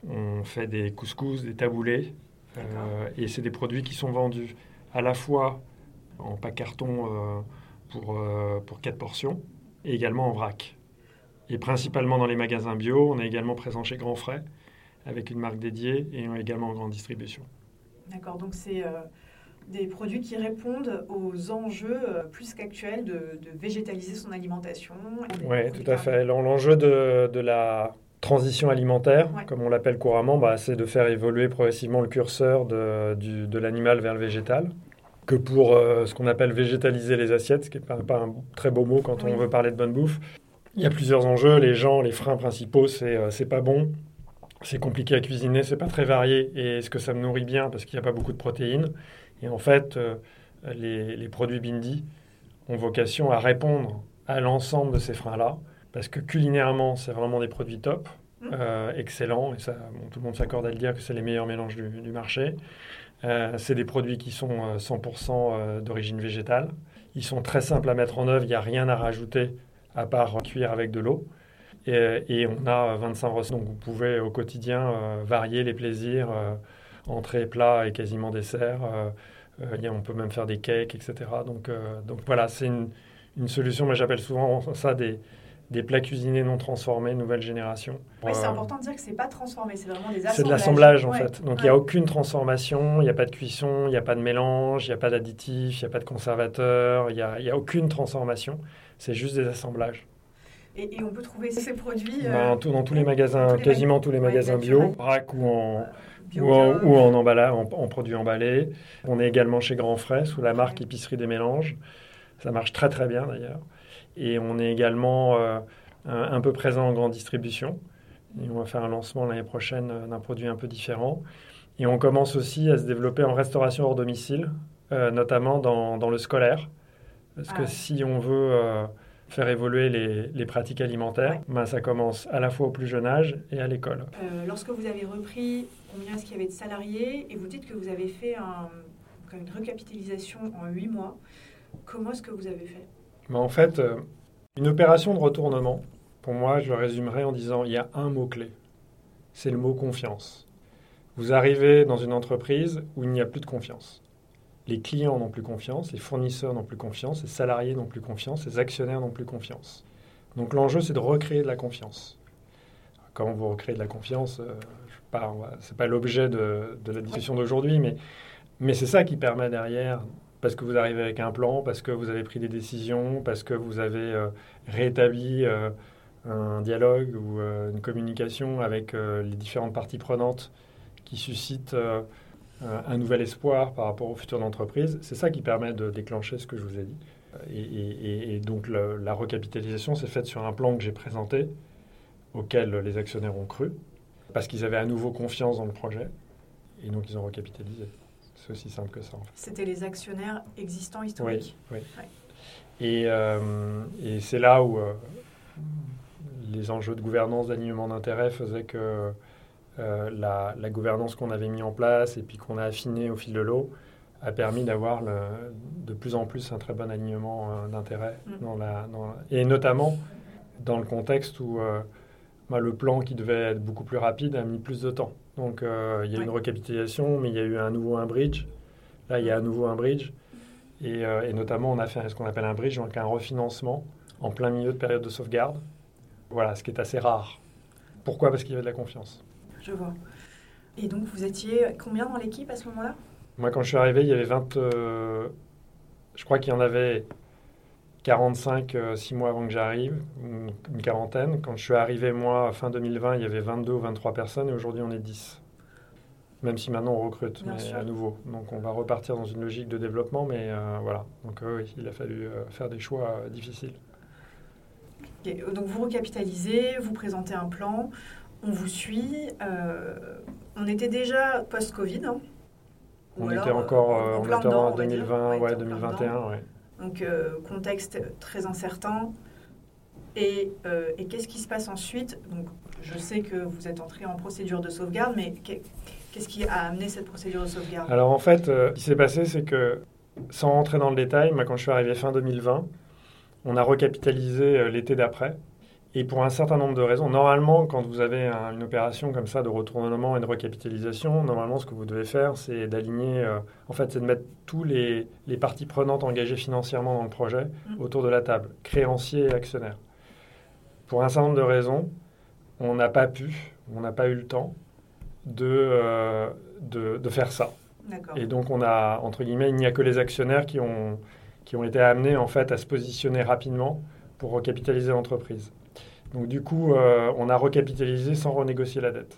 On fait des couscous, des taboulés. Et c'est des produits qui sont vendus à la fois en pack carton euh, pour, euh, pour 4 portions et également en vrac. Et principalement dans les magasins bio, on est également présent chez Grand Frais avec une marque dédiée et également en grande distribution. D'accord, donc c'est euh, des produits qui répondent aux enjeux plus qu'actuels de, de végétaliser son alimentation. Oui, tout à fait. L'en- L'enjeu de, de la transition alimentaire, Ouais. comme on l'appelle couramment, bah, c'est de faire évoluer progressivement le curseur de, du- de l'animal vers le végétal. Que pour euh, ce qu'on appelle végétaliser les assiettes, ce qui n'est pas, pas un très beau mot quand Oui. on veut parler de bonne bouffe. Il y a plusieurs enjeux. Les gens, les freins principaux, c'est euh, c'est pas bon, c'est compliqué à cuisiner, c'est pas très varié. Et est-ce que ça me nourrit bien parce qu'il n'y a pas beaucoup de protéines? Et en fait, euh, les, les produits Bindi ont vocation à répondre à l'ensemble de ces freins-là. Parce que culinairement, c'est vraiment des produits top, Mm. euh, excellents, et ça, bon, tout le monde s'accorde à le dire que c'est les meilleurs mélanges du, du marché. Euh, c'est des produits qui sont euh, 100% euh, d'origine végétale. Ils sont très simples à mettre en œuvre, il n'y a rien à rajouter à part euh, cuire avec de l'eau. Et, on a euh, 25 recettes, donc vous pouvez au quotidien euh, varier les plaisirs, euh, entrée, plat et quasiment dessert. Euh, euh, on peut même faire des cakes, etc. Donc, euh, voilà, c'est une, une solution, mais j'appelle souvent ça des, des plats cuisinés non transformés, nouvelle génération. Oui, c'est Euh, important de dire que c'est pas transformé, c'est vraiment des assemblages. c'est de l'assemblage en Ouais, fait. Donc il n'y ouais. a aucune transformation, il n'y a pas de cuisson, il n'y a pas de mélange, il n'y a pas d'additif, il n'y a pas de conservateur, il n'y a, y a aucune transformation. C'est juste des assemblages. Et, et on peut trouver ces produits euh, tout- dans tous les magasins, tous les quasiment tous les magasins bio, ou en, bio, ou en, bio. ou en emballage, en, en produits emballés. On est également chez Grand Frais sous la marque Épicerie des Mélanges. Ça marche très très bien d'ailleurs. Et on est également euh, un, peu présent en grande distribution. Et on va faire un lancement l'année prochaine euh, d'un produit un peu différent. Et on commence aussi à se développer en restauration hors domicile, euh, notamment dans, dans le scolaire. Parce Ah que ouais. si on veut euh, faire évoluer les, les pratiques alimentaires, Ouais. ben, ça commence à la fois au plus jeune âge et à l'école. Euh, lorsque vous avez repris, combien est-ce qu'il y avait de salariés Et vous dites que vous avez fait un- une recapitalisation en 8 mois. Comment est-ce que vous avez fait? Mais en fait, euh, une opération de retournement, pour moi, je le résumerai en disant il y a un mot-clé. C'est le mot confiance. Vous arrivez dans une entreprise où il n'y a plus de confiance. Les clients n'ont plus confiance, les fournisseurs n'ont plus confiance, les salariés n'ont plus confiance, les actionnaires n'ont plus confiance. Donc l'enjeu, c'est de recréer de la confiance. Comment vous recréez de la confiance euh, Ce n'est pas l'objet de, la discussion d'aujourd'hui, mais c'est ça qui permet derrière parce que vous arrivez avec un plan, parce que vous avez pris des décisions, parce que vous avez euh, rétabli euh, un dialogue ou euh, une communication avec les différentes parties prenantes qui suscitent euh, un nouvel espoir par rapport au futur de l'entreprise. C'est ça qui permet de déclencher ce que je vous ai dit. Et, donc la recapitalisation s'est faite sur un plan que j'ai présenté, auquel les actionnaires ont cru, parce qu'ils avaient à nouveau confiance dans le projet, et donc ils ont recapitalisé. C'est aussi simple que ça en fait. C'était les actionnaires existants historiques. Oui. Ouais. Et, euh, et c'est là où euh, les enjeux de gouvernance, d'alignement d'intérêts faisaient que euh, la, la gouvernance qu'on avait mis en place et puis qu'on a affiné au fil de l'eau a permis d'avoir de plus en plus un très bon alignement d'intérêts. Mm. dans la- dans la- et notamment dans le contexte où bah, le plan qui devait être beaucoup plus rapide a mis plus de temps. Donc euh, il y a eu Ouais. une recapitalisation, mais il y a eu un nouveau un bridge. Là, il y a à nouveau un bridge. Et, euh, et notamment, on a fait ce qu'on appelle un bridge, donc un refinancement en plein milieu de période de sauvegarde. Voilà, ce qui est assez rare. Pourquoi? Parce qu'il y avait de la confiance. Je vois. Et donc, vous étiez combien dans l'équipe à ce moment-là? Moi, quand je suis arrivé, il y avait 20. euh, je crois qu'il y en avait 45 six mois avant que j'arrive, une quarantaine. Quand je suis arrivé, moi, fin 2020, il y avait 22 ou 23 personnes et aujourd'hui, on est 10. Même si maintenant on recrute, mais à nouveau. Donc on va repartir dans une logique de développement, mais voilà. Donc oui, il a fallu faire des choix difficiles. Donc vous recapitalisez, vous présentez un plan, on vous suit. Euh, on était déjà post-Covid. Hein. on était encore en, euh, en, 2020, ouais, 2021. Ouais. Donc euh, contexte très incertain. Et, et qu'est-ce qui se passe ensuite? Donc je sais que vous êtes entré en procédure de sauvegarde, mais qu'est-ce qui a amené cette procédure de sauvegarde? Alors en fait, ce qui s'est passé, c'est que sans rentrer dans le détail, quand je suis arrivé fin 2020, on a recapitalisé euh, l'été d'après. Et pour un certain nombre de raisons, normalement, quand vous avez une opération comme ça de retournement et de recapitalisation, normalement, ce que vous devez faire, c'est d'aligner, euh, en fait, c'est de mettre tous les, parties prenantes engagées financièrement dans le projet mmh. autour de la table, créanciers et actionnaires. Pour un certain nombre de raisons, on n'a pas pu, on n'a pas eu le temps de, euh, de, de, faire ça. Et donc, on a, entre guillemets, il n'y a que les actionnaires qui ont qui ont été amenés en fait à se positionner rapidement pour recapitaliser l'entreprise. Donc du coup, euh, on a recapitalisé sans renégocier la dette.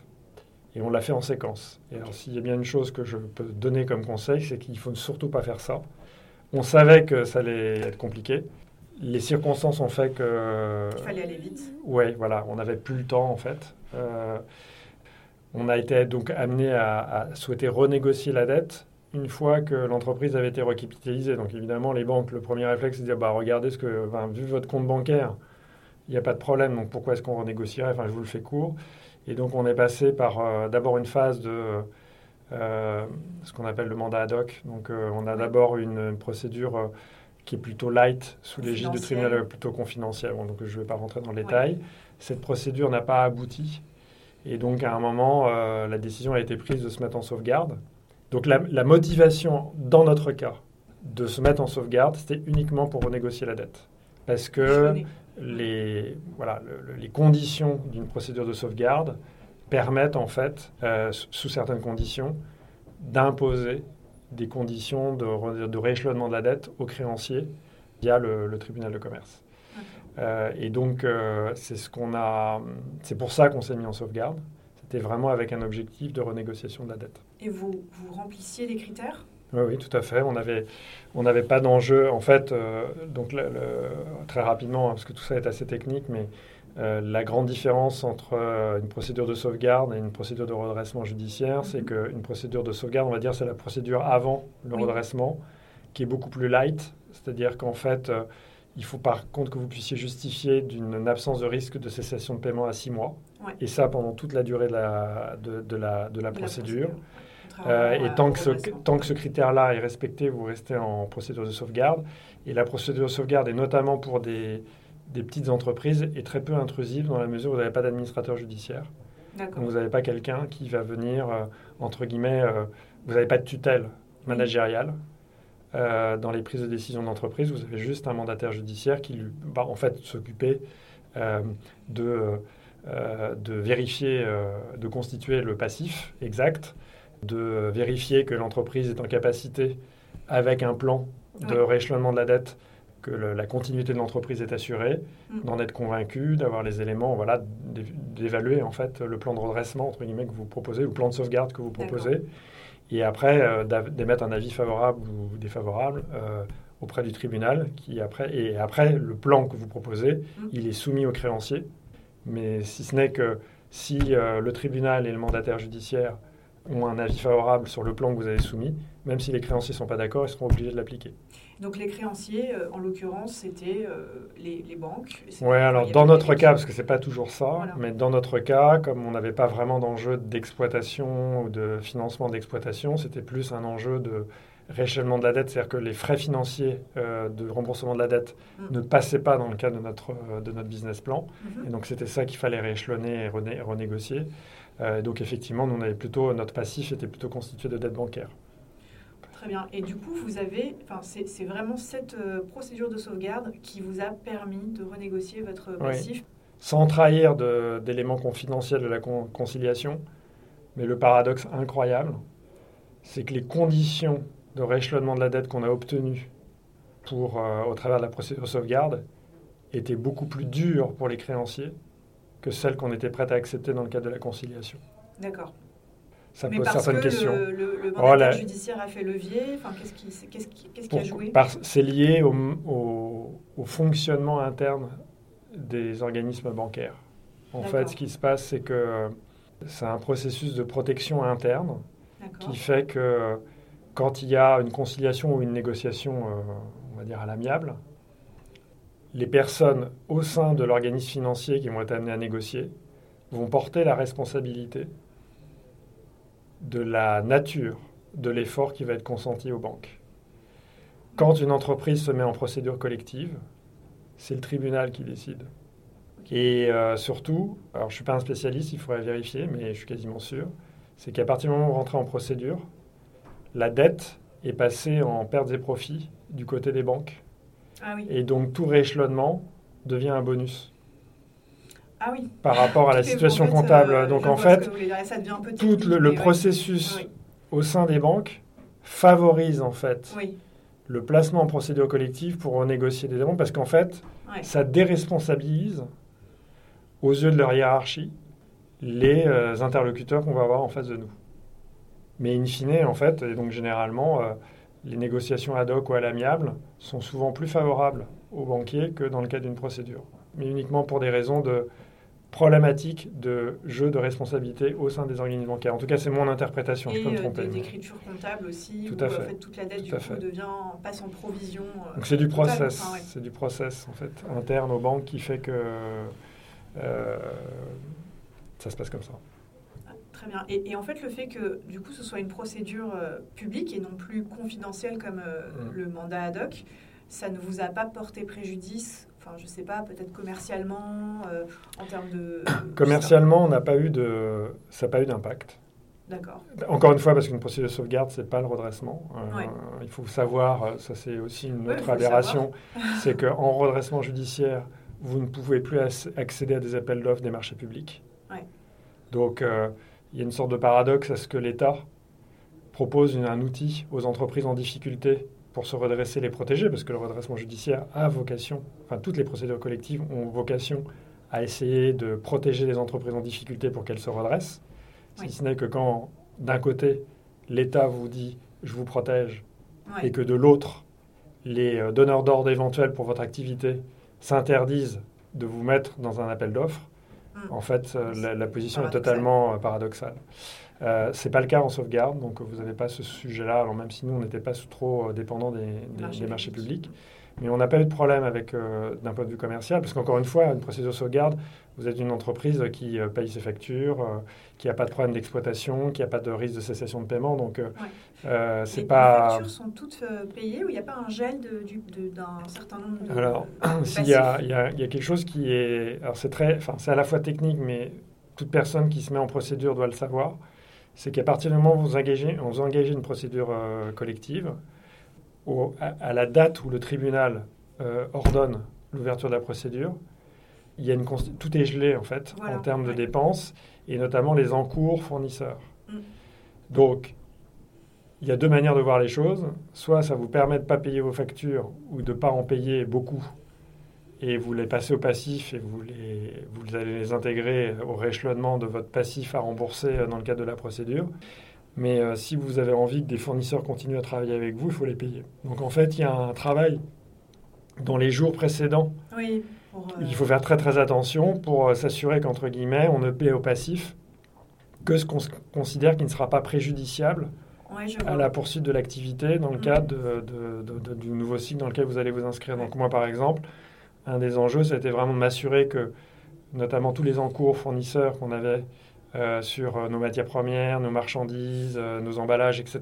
Et on l'a fait en séquence. Et alors s'il y a bien une chose que je peux donner comme conseil, c'est qu'il ne faut surtout pas faire ça. On savait que ça allait être compliqué. Les circonstances ont fait que... Il fallait aller vite. Oui, voilà, on n'avait plus le temps en fait. Euh, on a été donc amené à, à souhaiter renégocier la dette une fois que l'entreprise avait été recapitalisée. Donc évidemment, les banques, le premier réflexe, c'est de dire, bah, regardez ce que, vu votre compte bancaire, il n'y a pas de problème, donc pourquoi est-ce qu'on renégocierait? Enfin, je vous le fais court. Et donc on est passé par euh, d'abord une phase de euh, ce qu'on appelle le mandat ad hoc. Donc euh, on a d'abord une, procédure qui est plutôt light, sous l'égide du tribunal plutôt confidentiel. donc je ne vais pas rentrer dans le détail. Cette procédure n'a pas abouti. Et donc à un moment, la décision a été prise de se mettre en sauvegarde. Donc la, motivation, dans notre cas, de se mettre en sauvegarde, c'était uniquement pour renégocier la dette. Parce que les, voilà, les conditions d'une procédure de sauvegarde permettent en fait, euh, sous certaines conditions, d'imposer des conditions de, de, rééchelonnement de la dette aux créanciers via le, tribunal de commerce. Euh, et donc, euh, c'est ce qu'on a. C'est pour ça qu'on s'est mis en sauvegarde. C'était vraiment avec un objectif de renégociation de la dette. Et vous, vous remplissiez des critères? Oui, oui, tout à fait. On n'avait on pas d'enjeu. En fait, euh, donc le, très rapidement, hein, parce que tout ça est assez technique, mais euh, la grande différence entre euh, une procédure de sauvegarde et une procédure de redressement judiciaire, c'est mhm. qu'une procédure de sauvegarde, on va dire, c'est la procédure avant le redressement, qui est beaucoup plus light. C'est-à-dire qu'en fait, il faut par contre que vous puissiez justifier d'une absence de risque de cessation de paiement à six mois. Et ça pendant toute la durée de la, de, la, de la procédure. Euh, et tant que, ce, tant que ce critère-là est respecté, vous restez en procédure de sauvegarde. Et la procédure de sauvegarde est notamment pour des, des petites entreprises est très peu intrusive dans la mesure où vous n'avez pas d'administrateur judiciaire. Donc vous n'avez pas quelqu'un qui va venir, euh, entre guillemets, euh, vous n'avez pas de tutelle managériale. dans les prises de décision d'entreprise, vous avez juste un mandataire judiciaire qui va en fait s'occuper de, de vérifier, de constituer le passif exact, de vérifier que l'entreprise est en capacité, avec un plan de rééchelonnement de la dette, que la continuité de l'entreprise est assurée, mm. d'en être convaincu, d'avoir les éléments, voilà, d'évaluer en fait le plan de redressement entre guillemets que vous proposez, le plan de sauvegarde que vous proposez, et après euh, d'émettre un avis favorable ou défavorable euh, auprès du tribunal, qui après et après le plan que vous proposez, mm. il est soumis au créancier, mais si ce n'est que si euh, le tribunal et le mandataire judiciaire ont un avis favorable sur le plan que vous avez soumis, même si les créanciers ne sont pas d'accord, ils seront obligés de l'appliquer. Donc les créanciers, euh, en l'occurrence, c'était euh, les, banques Oui, alors dans notre cas, parce que ce n'est pas toujours ça, mais dans notre cas, comme on n'avait pas vraiment d'enjeu d'exploitation ou de financement d'exploitation, c'était plus un enjeu de rééchelonnement de la dette, c'est-à-dire que les frais financiers euh, de remboursement de la dette mm. ne passaient pas dans le cadre de notre, de notre business plan. Mm-hmm. Et donc c'était ça qu'il fallait rééchelonner et renégocier. Euh, donc effectivement, nous, on avait plutôt, notre passif était plutôt constitué de dettes bancaires. Très bien. Et du coup, vous avez, enfin, c'est vraiment cette euh, procédure de sauvegarde qui vous a permis de renégocier votre passif? Sans trahir d'éléments confidentiels de la conciliation. Mais le paradoxe incroyable, c'est que les conditions de rééchelonnement de la dette qu'on a obtenues pour, au travers de la procédure sauvegarde, était beaucoup plus dure pour les créanciers que celle qu'on était prête à accepter dans le cadre de la conciliation. D'accord. Ça Mais pose parce certaines que questions. le, le, le Oh, mandataire la- judiciaire a fait levier, enfin, qu'est-ce qui, qu'est-ce qui, qu'est-ce qui a joué? C'est lié au, au- au fonctionnement interne des organismes bancaires. En fait, ce qui se passe, c'est que euh, c'est un processus de protection interne qui fait que quand il y a une conciliation ou une négociation, euh, on va dire à l'amiable, les personnes au sein de l'organisme financier qui vont être amenées à négocier vont porter la responsabilité de la nature de l'effort qui va être consenti aux banques. Quand une entreprise se met en procédure collective, c'est le tribunal qui décide. Et euh, surtout, alors je ne suis pas un spécialiste, il faudrait vérifier, mais je suis quasiment sûr, c'est qu'à partir du moment où vous rentrez en procédure, la dette est passée en pertes et profits du côté des banques. Ah oui. Et donc tout rééchelonnement devient un bonus Ah oui. par rapport à la situation en fait, comptable. euh, donc en fait, dire, tout le, processus Oui. au sein des banques favorise en fait Oui. le placement en procédure collective pour renégocier des demandes parce qu'en fait, Ouais. ça déresponsabilise aux yeux de leur hiérarchie les euh, interlocuteurs qu'on va avoir en face de nous. Mais in fine, en fait, et donc généralement, euh, les négociations ad hoc ou à l'amiable sont souvent plus favorables aux banquiers que dans le cas d'une procédure. Mais uniquement pour des raisons de problématiques de jeu de responsabilité au sein des organismes bancaires. En tout cas, c'est mon interprétation, je Et peux me euh, tromper. d'écriture comptable aussi, Tout où à en fait. fait toute la dette Tout du coup fait. devient passe en provision. euh, Donc c'est du process, enfin, ouais. c'est du process en fait interne aux banques qui fait que euh, ça se passe comme ça. Très bien. Et, et en fait, le fait que du coup ce soit une procédure euh, publique et non plus confidentielle comme euh, Mm. le mandat ad hoc, ça ne vous a pas porté préjudice Enfin, je sais pas, peut-être commercialement, euh, en termes de. Commercialement, on n'a pas eu de, ça n'a pas eu d'impact. D'accord. Encore une fois, parce qu'une procédure de sauvegarde, c'est pas le redressement. Euh, Ouais. Il faut savoir, ça c'est aussi une Ouais, autre aberration, c'est qu'en redressement judiciaire, vous ne pouvez plus ac- accéder à des appels d'offres des marchés publics. Ouais. Donc, euh, il y a une sorte de paradoxe à ce que l'État propose une- un outil aux entreprises en difficulté pour se redresser, les protéger, parce que le redressement judiciaire a vocation, enfin toutes les procédures collectives ont vocation à essayer de protéger les entreprises en difficulté pour qu'elles se redressent. Oui. Si ce n'est que quand, d'un côté, l'État vous dit je vous protège, et que de l'autre, les euh, donneurs d'ordre éventuels pour votre activité s'interdisent de vous mettre dans un appel d'offres, Mm. en fait, euh, la, la position est totalement euh, paradoxale. Euh, c'est pas le cas en sauvegarde, donc vous n'avez pas ce sujet-là, alors même si nous, on n'était pas trop dépendants des, des- Marchés des marchés publics. publics. Mais on n'a pas eu de problème avec, euh, d'un point de vue commercial, parce qu'encore une fois, une procédure de sauvegarde, vous êtes une entreprise qui euh, paye ses factures, euh, qui n'a pas de problème d'exploitation, qui n'a pas de risque de cessation de paiement, donc Ouais. c'est pas... Les factures sont toutes payées ou il n'y a pas un gel d'un certain nombre de. Alors, S'il y, a, y y quelque chose qui est. Alors, c'est très. Enfin, c'est à la fois technique, mais toute personne qui se met en procédure doit le savoir. C'est qu'à partir du moment où vous engagez, vous engagez une procédure collective, au- à, à la date où le tribunal euh, ordonne l'ouverture de la procédure, il y a une tout est gelé en fait Voilà, en termes de ouais. dépenses et notamment les encours fournisseurs. Mm. Donc, il y a deux manières de voir les choses. Soit ça vous permet de ne pas payer vos factures ou de ne pas en payer beaucoup et vous les passez au passif et vous, les, vous allez les intégrer au rééchelonnement de votre passif à rembourser euh, dans le cadre de la procédure. Mais euh, si vous avez envie que des fournisseurs continuent à travailler avec vous, il faut les payer. Donc en fait, il y a un travail dans les jours précédents. Oui. pour, euh, Il faut faire très très attention pour euh, s'assurer qu'entre guillemets, on ne paie au passif que ce qu'on considère qui ne sera pas préjudiciable ouais, à la poursuite de l'activité dans le Mhm. cadre de- de- de- de- du nouveau cycle dans lequel vous allez vous inscrire. Donc moi, par exemple, un des enjeux, c'était vraiment de m'assurer que, notamment tous les encours fournisseurs qu'on avait euh, sur euh, nos matières premières, nos marchandises, euh, nos emballages, etc.,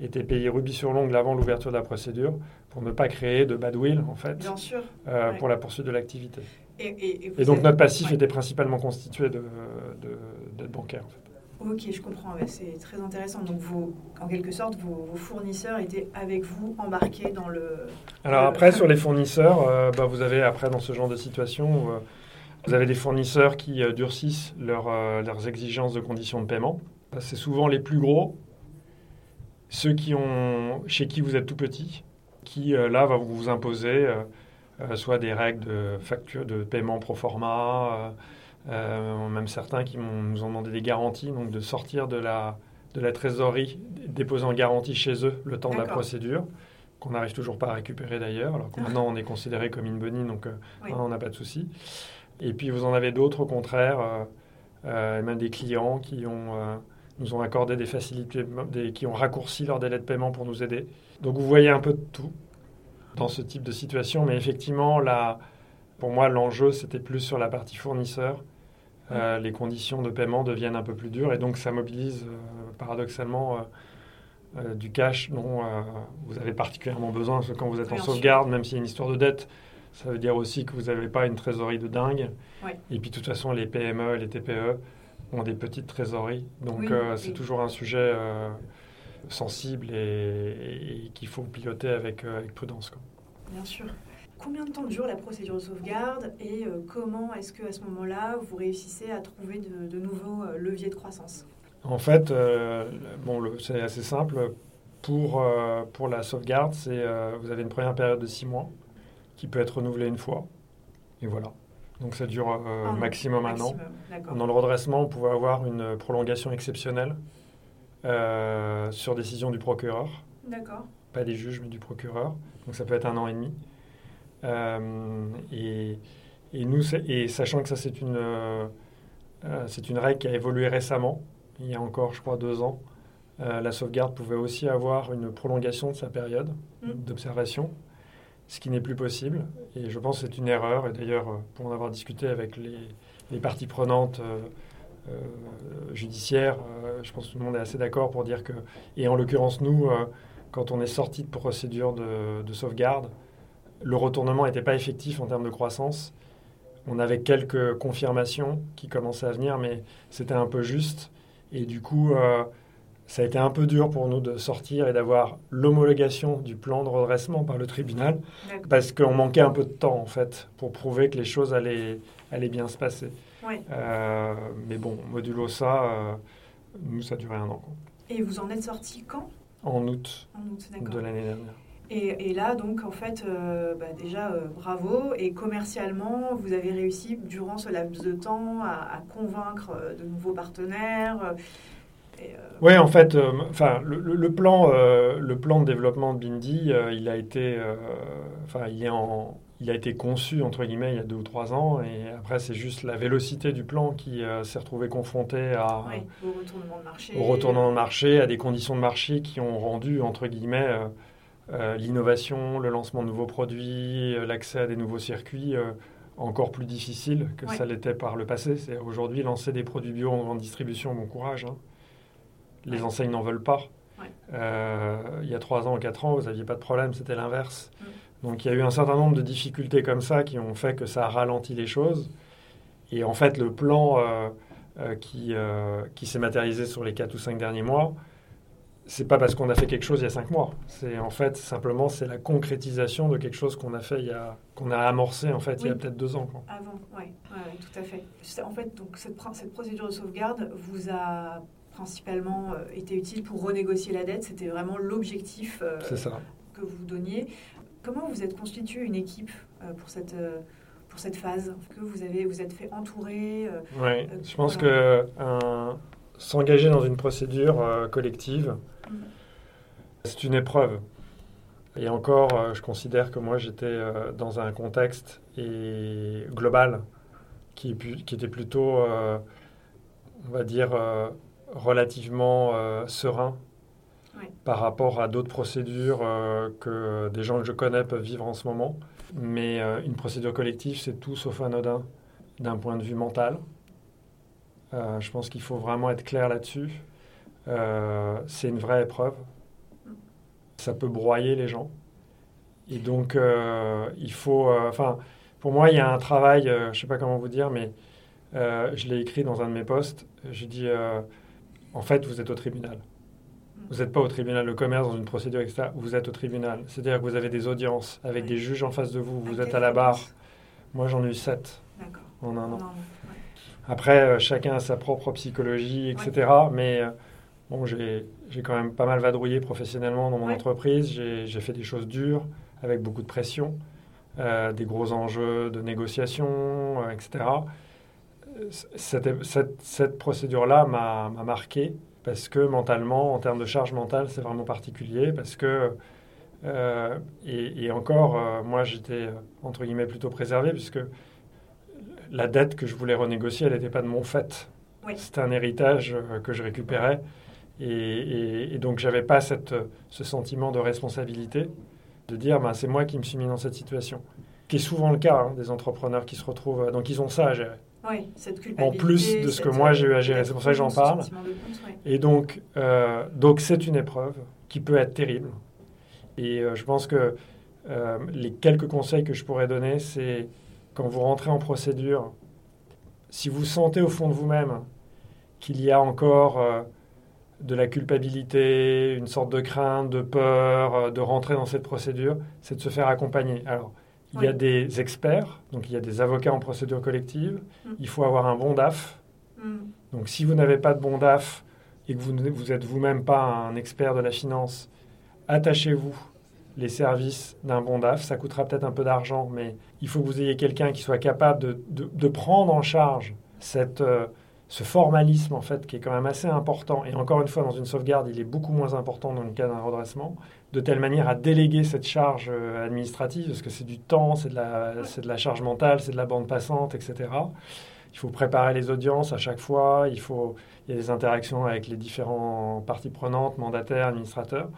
étaient payés rubis sur l'ongle avant l'ouverture de la procédure pour ne pas créer de badwill, en fait, Bien sûr. ouais. pour la poursuite de l'activité. Et, et- et vous Et donc avez- notre passif ouais. était principalement constitué de, de, bancaires. En fait. Ok, je comprends. ouais, c'est très intéressant. Donc, vos, en quelque sorte, vos, vos fournisseurs étaient avec vous, embarqués dans le. Alors après, sur les fournisseurs, euh, bah, vous avez après dans ce genre de situation, euh, vous avez des fournisseurs qui euh, durcissent leurs, euh, leurs exigences de conditions de paiement. Euh, C'est souvent les plus gros, ceux qui ont, chez qui vous êtes tout petit, qui là va vous imposer soit des règles de facture, de paiement pro forma, même certains qui nous ont demandé des garanties, donc de sortir de la, de la trésorerie, déposer en garantie chez eux le temps de la procédure qu'on n'arrive toujours pas à récupérer d'ailleurs, alors que maintenant on est considéré comme une bonnie, donc on n'a pas de souci. Et puis vous en avez d'autres au contraire, euh, euh, même des clients qui ont, euh, nous ont accordé des facilités, qui ont raccourci leur délai de paiement pour nous aider. Donc vous voyez un peu de tout dans ce type de situation, mais effectivement, là, pour moi, l'enjeu, c'était plus sur la partie fournisseur. les conditions de paiement deviennent un peu plus dures. Et donc ça mobilise paradoxalement du cash dont vous avez particulièrement besoin. Parce que quand vous êtes en sauvegarde, même s'il y a une histoire de dette, ça veut dire aussi que vous n'avez pas une trésorerie de dingue. Et puis, de toute façon, les PME, les TPE ont des petites trésoreries. Donc, euh, c'est toujours un sujet euh, sensible et, qu'il faut piloter avec, euh, avec prudence. Quoi. Bien sûr. Combien de temps dure la procédure de sauvegarde et comment est-ce qu'à ce, moment-là, vous réussissez à trouver de, nouveaux leviers de croissance? En fait, bon, c'est assez simple. Pour, pour la sauvegarde, c'est vous avez une première période de six mois qui peut être renouvelé une fois. Et voilà. Donc ça dure euh, maximum un an. Dans le redressement, on pouvait avoir une prolongation exceptionnelle euh, sur décision du procureur. D'accord. Pas des juges, mais du procureur. Donc ça peut être un an et demi. Euh, et, et, nous, et sachant que ça, c'est une, c'est une règle qui a évolué récemment, il y a encore, je crois, deux ans, la sauvegarde pouvait aussi avoir une prolongation de sa période mmh. d'observation ce qui n'est plus possible. Et je pense que c'est une erreur. Et d'ailleurs, euh, pour en avoir discuté avec les, parties prenantes euh, euh, judiciaires, je pense que tout le monde est assez d'accord pour dire que, et en l'occurrence nous, quand on est sorti de procédure de, sauvegarde, le retournement n'était pas effectif en termes de croissance. On avait quelques confirmations qui commençaient à venir, mais c'était un peu juste. Et du coup, ça a été un peu dur pour nous de sortir et d'avoir l'homologation du plan de redressement par le tribunal parce qu'on manquait un peu de temps en fait pour prouver que les choses allaient, allaient bien se passer. Euh, mais bon, modulo ça, euh, nous ça a duré un an. Et vous en êtes sorti quand? En août, de l'année dernière. Et, là, donc, en fait, euh, bah, déjà, bravo. Et commercialement, vous avez réussi, durant ce laps de temps, à, à convaincre de nouveaux partenaires. Euh, oui, en fait, euh, enfin, le, plan, euh, le plan de développement de Bindi, il a été, enfin, il est en, il a été conçu entre guillemets il y a deux ou trois ans, et après c'est juste la vélocité du plan qui s'est retrouvé confronté à, au retournement de marché, au retournement de marché, à des conditions de marché qui ont rendu entre guillemets l'innovation, le lancement de nouveaux produits, l'accès à des nouveaux circuits encore plus difficile que ça l'était par le passé. C'est aujourd'hui lancer des produits bio en grande distribution, bon courage. Hein les enseignes n'en veulent pas. Euh, il y a trois ans ou quatre ans, vous n'aviez pas de problème, c'était l'inverse. Mm. Donc il y a eu un certain nombre de difficultés comme ça qui ont fait que ça a ralenti les choses. Et en fait, le plan euh, euh, qui, qui s'est matérialisé sur les quatre ou cinq derniers mois, c'est pas parce qu'on a fait quelque chose il y a cinq mois. C'est en fait simplement c'est la concrétisation de quelque chose qu'on a fait il y a qu'on a amorcé en fait il y a peut-être deux ans. Avant, oui, ouais, tout à fait. En fait, donc cette, cette procédure de sauvegarde vous a principalement euh, était utile pour renégocier la dette. C'était vraiment l'objectif euh, que vous donniez. Comment vous êtes constitué une équipe euh, pour cette pour cette phase? Que vous avez vous êtes fait entourer Oui, je pense que s'engager dans une procédure collective, mm. c'est une épreuve. Et encore, je considère que moi j'étais dans un contexte et global qui, qui était plutôt, on va dire, relativement euh, serein par rapport à d'autres procédures euh, que des gens que je connais peuvent vivre en ce moment. Mais euh, une procédure collective, c'est tout sauf anodin d'un point de vue mental. je pense qu'il faut vraiment être clair là-dessus. c'est une vraie épreuve. Ça peut broyer les gens. Et donc, il faut... Enfin, pour moi, il y a un travail, je ne sais pas comment vous dire, mais je l'ai écrit dans un de mes posts. J'ai dit en fait, vous êtes au tribunal. Vous n'êtes pas au tribunal de commerce dans une procédure, etc. Vous êtes au tribunal. C'est-à-dire que vous avez des audiences avec des juges en face de vous. Vous êtes à la barre. Moi, j'en ai eu sept en un an. Après, euh, chacun a sa propre psychologie, etc. Mais euh, Bon, j'ai quand même pas mal vadrouillé professionnellement dans mon entreprise. J'ai fait des choses dures, avec beaucoup de pression, euh, des gros enjeux de négociation, etc. Cette, cette, cette procédure-là m'a marqué parce que mentalement, en termes de charge mentale, c'est vraiment particulier, parce que, euh, et, et, encore, moi j'étais, entre guillemets, plutôt préservé, puisque la dette que je voulais renégocier, elle n'était pas de mon fait. C'était un héritage que je récupérais et, donc, je n'avais pas cette, ce sentiment de responsabilité, de dire ben, c'est moi qui me suis mis dans cette situation, qui est souvent le cas hein, des entrepreneurs qui se retrouvent. Donc, ils ont ça à gérer. Oui, cette En plus de ce que moi j'ai eu à gérer, c'est pour ça que j'en parle. Et donc, euh, donc c'est une épreuve qui peut être terrible. Et euh, je pense que euh, les quelques conseils que je pourrais donner, c'est quand vous rentrez en procédure, si vous sentez au fond de vous-même qu'il y a encore de la culpabilité, une sorte de crainte, de peur, de rentrer dans cette procédure, c'est de se faire accompagner. Alors, il y a des experts, donc il y a des avocats en procédure collective, mm. il faut avoir un bon DAF. Mm. Donc si vous n'avez pas de bon DAF et que vous vous êtes vous-même pas un expert de la finance, attachez-vous les services d'un bon DAF. Ça coûtera peut-être un peu d'argent, mais il faut que vous ayez quelqu'un qui soit capable de, prendre en charge cette... Euh, ce formalisme en fait qui est quand même assez important et encore une fois dans une sauvegarde il est beaucoup moins important dans le cas d'un redressement de telle manière à déléguer cette charge euh, administrative parce que c'est du temps c'est de la c'est de la charge mentale c'est de la bande passante etc il faut préparer les audiences à chaque fois il faut il y a des interactions avec les différentes parties prenantes mandataires administrateurs.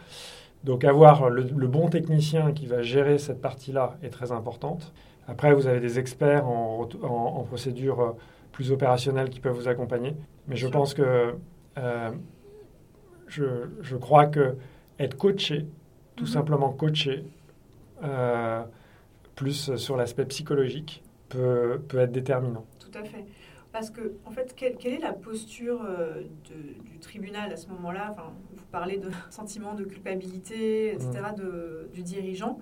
Donc avoir le, bon technicien qui va gérer cette partie là est très importante. Après vous avez des experts en, en, en procédure euh, plus opérationnels qui peuvent vous accompagner. Mais je pense que euh, je, je, crois que être coaché, tout mhm. simplement coaché, euh, plus sur l'aspect psychologique, peut, peut être déterminant. Tout à fait. Parce que, en fait, quelle, quelle est la posture euh, du tribunal à ce moment-là? Enfin, Vous parlez de sentiment de culpabilité, etc., mhm. de, du dirigeant.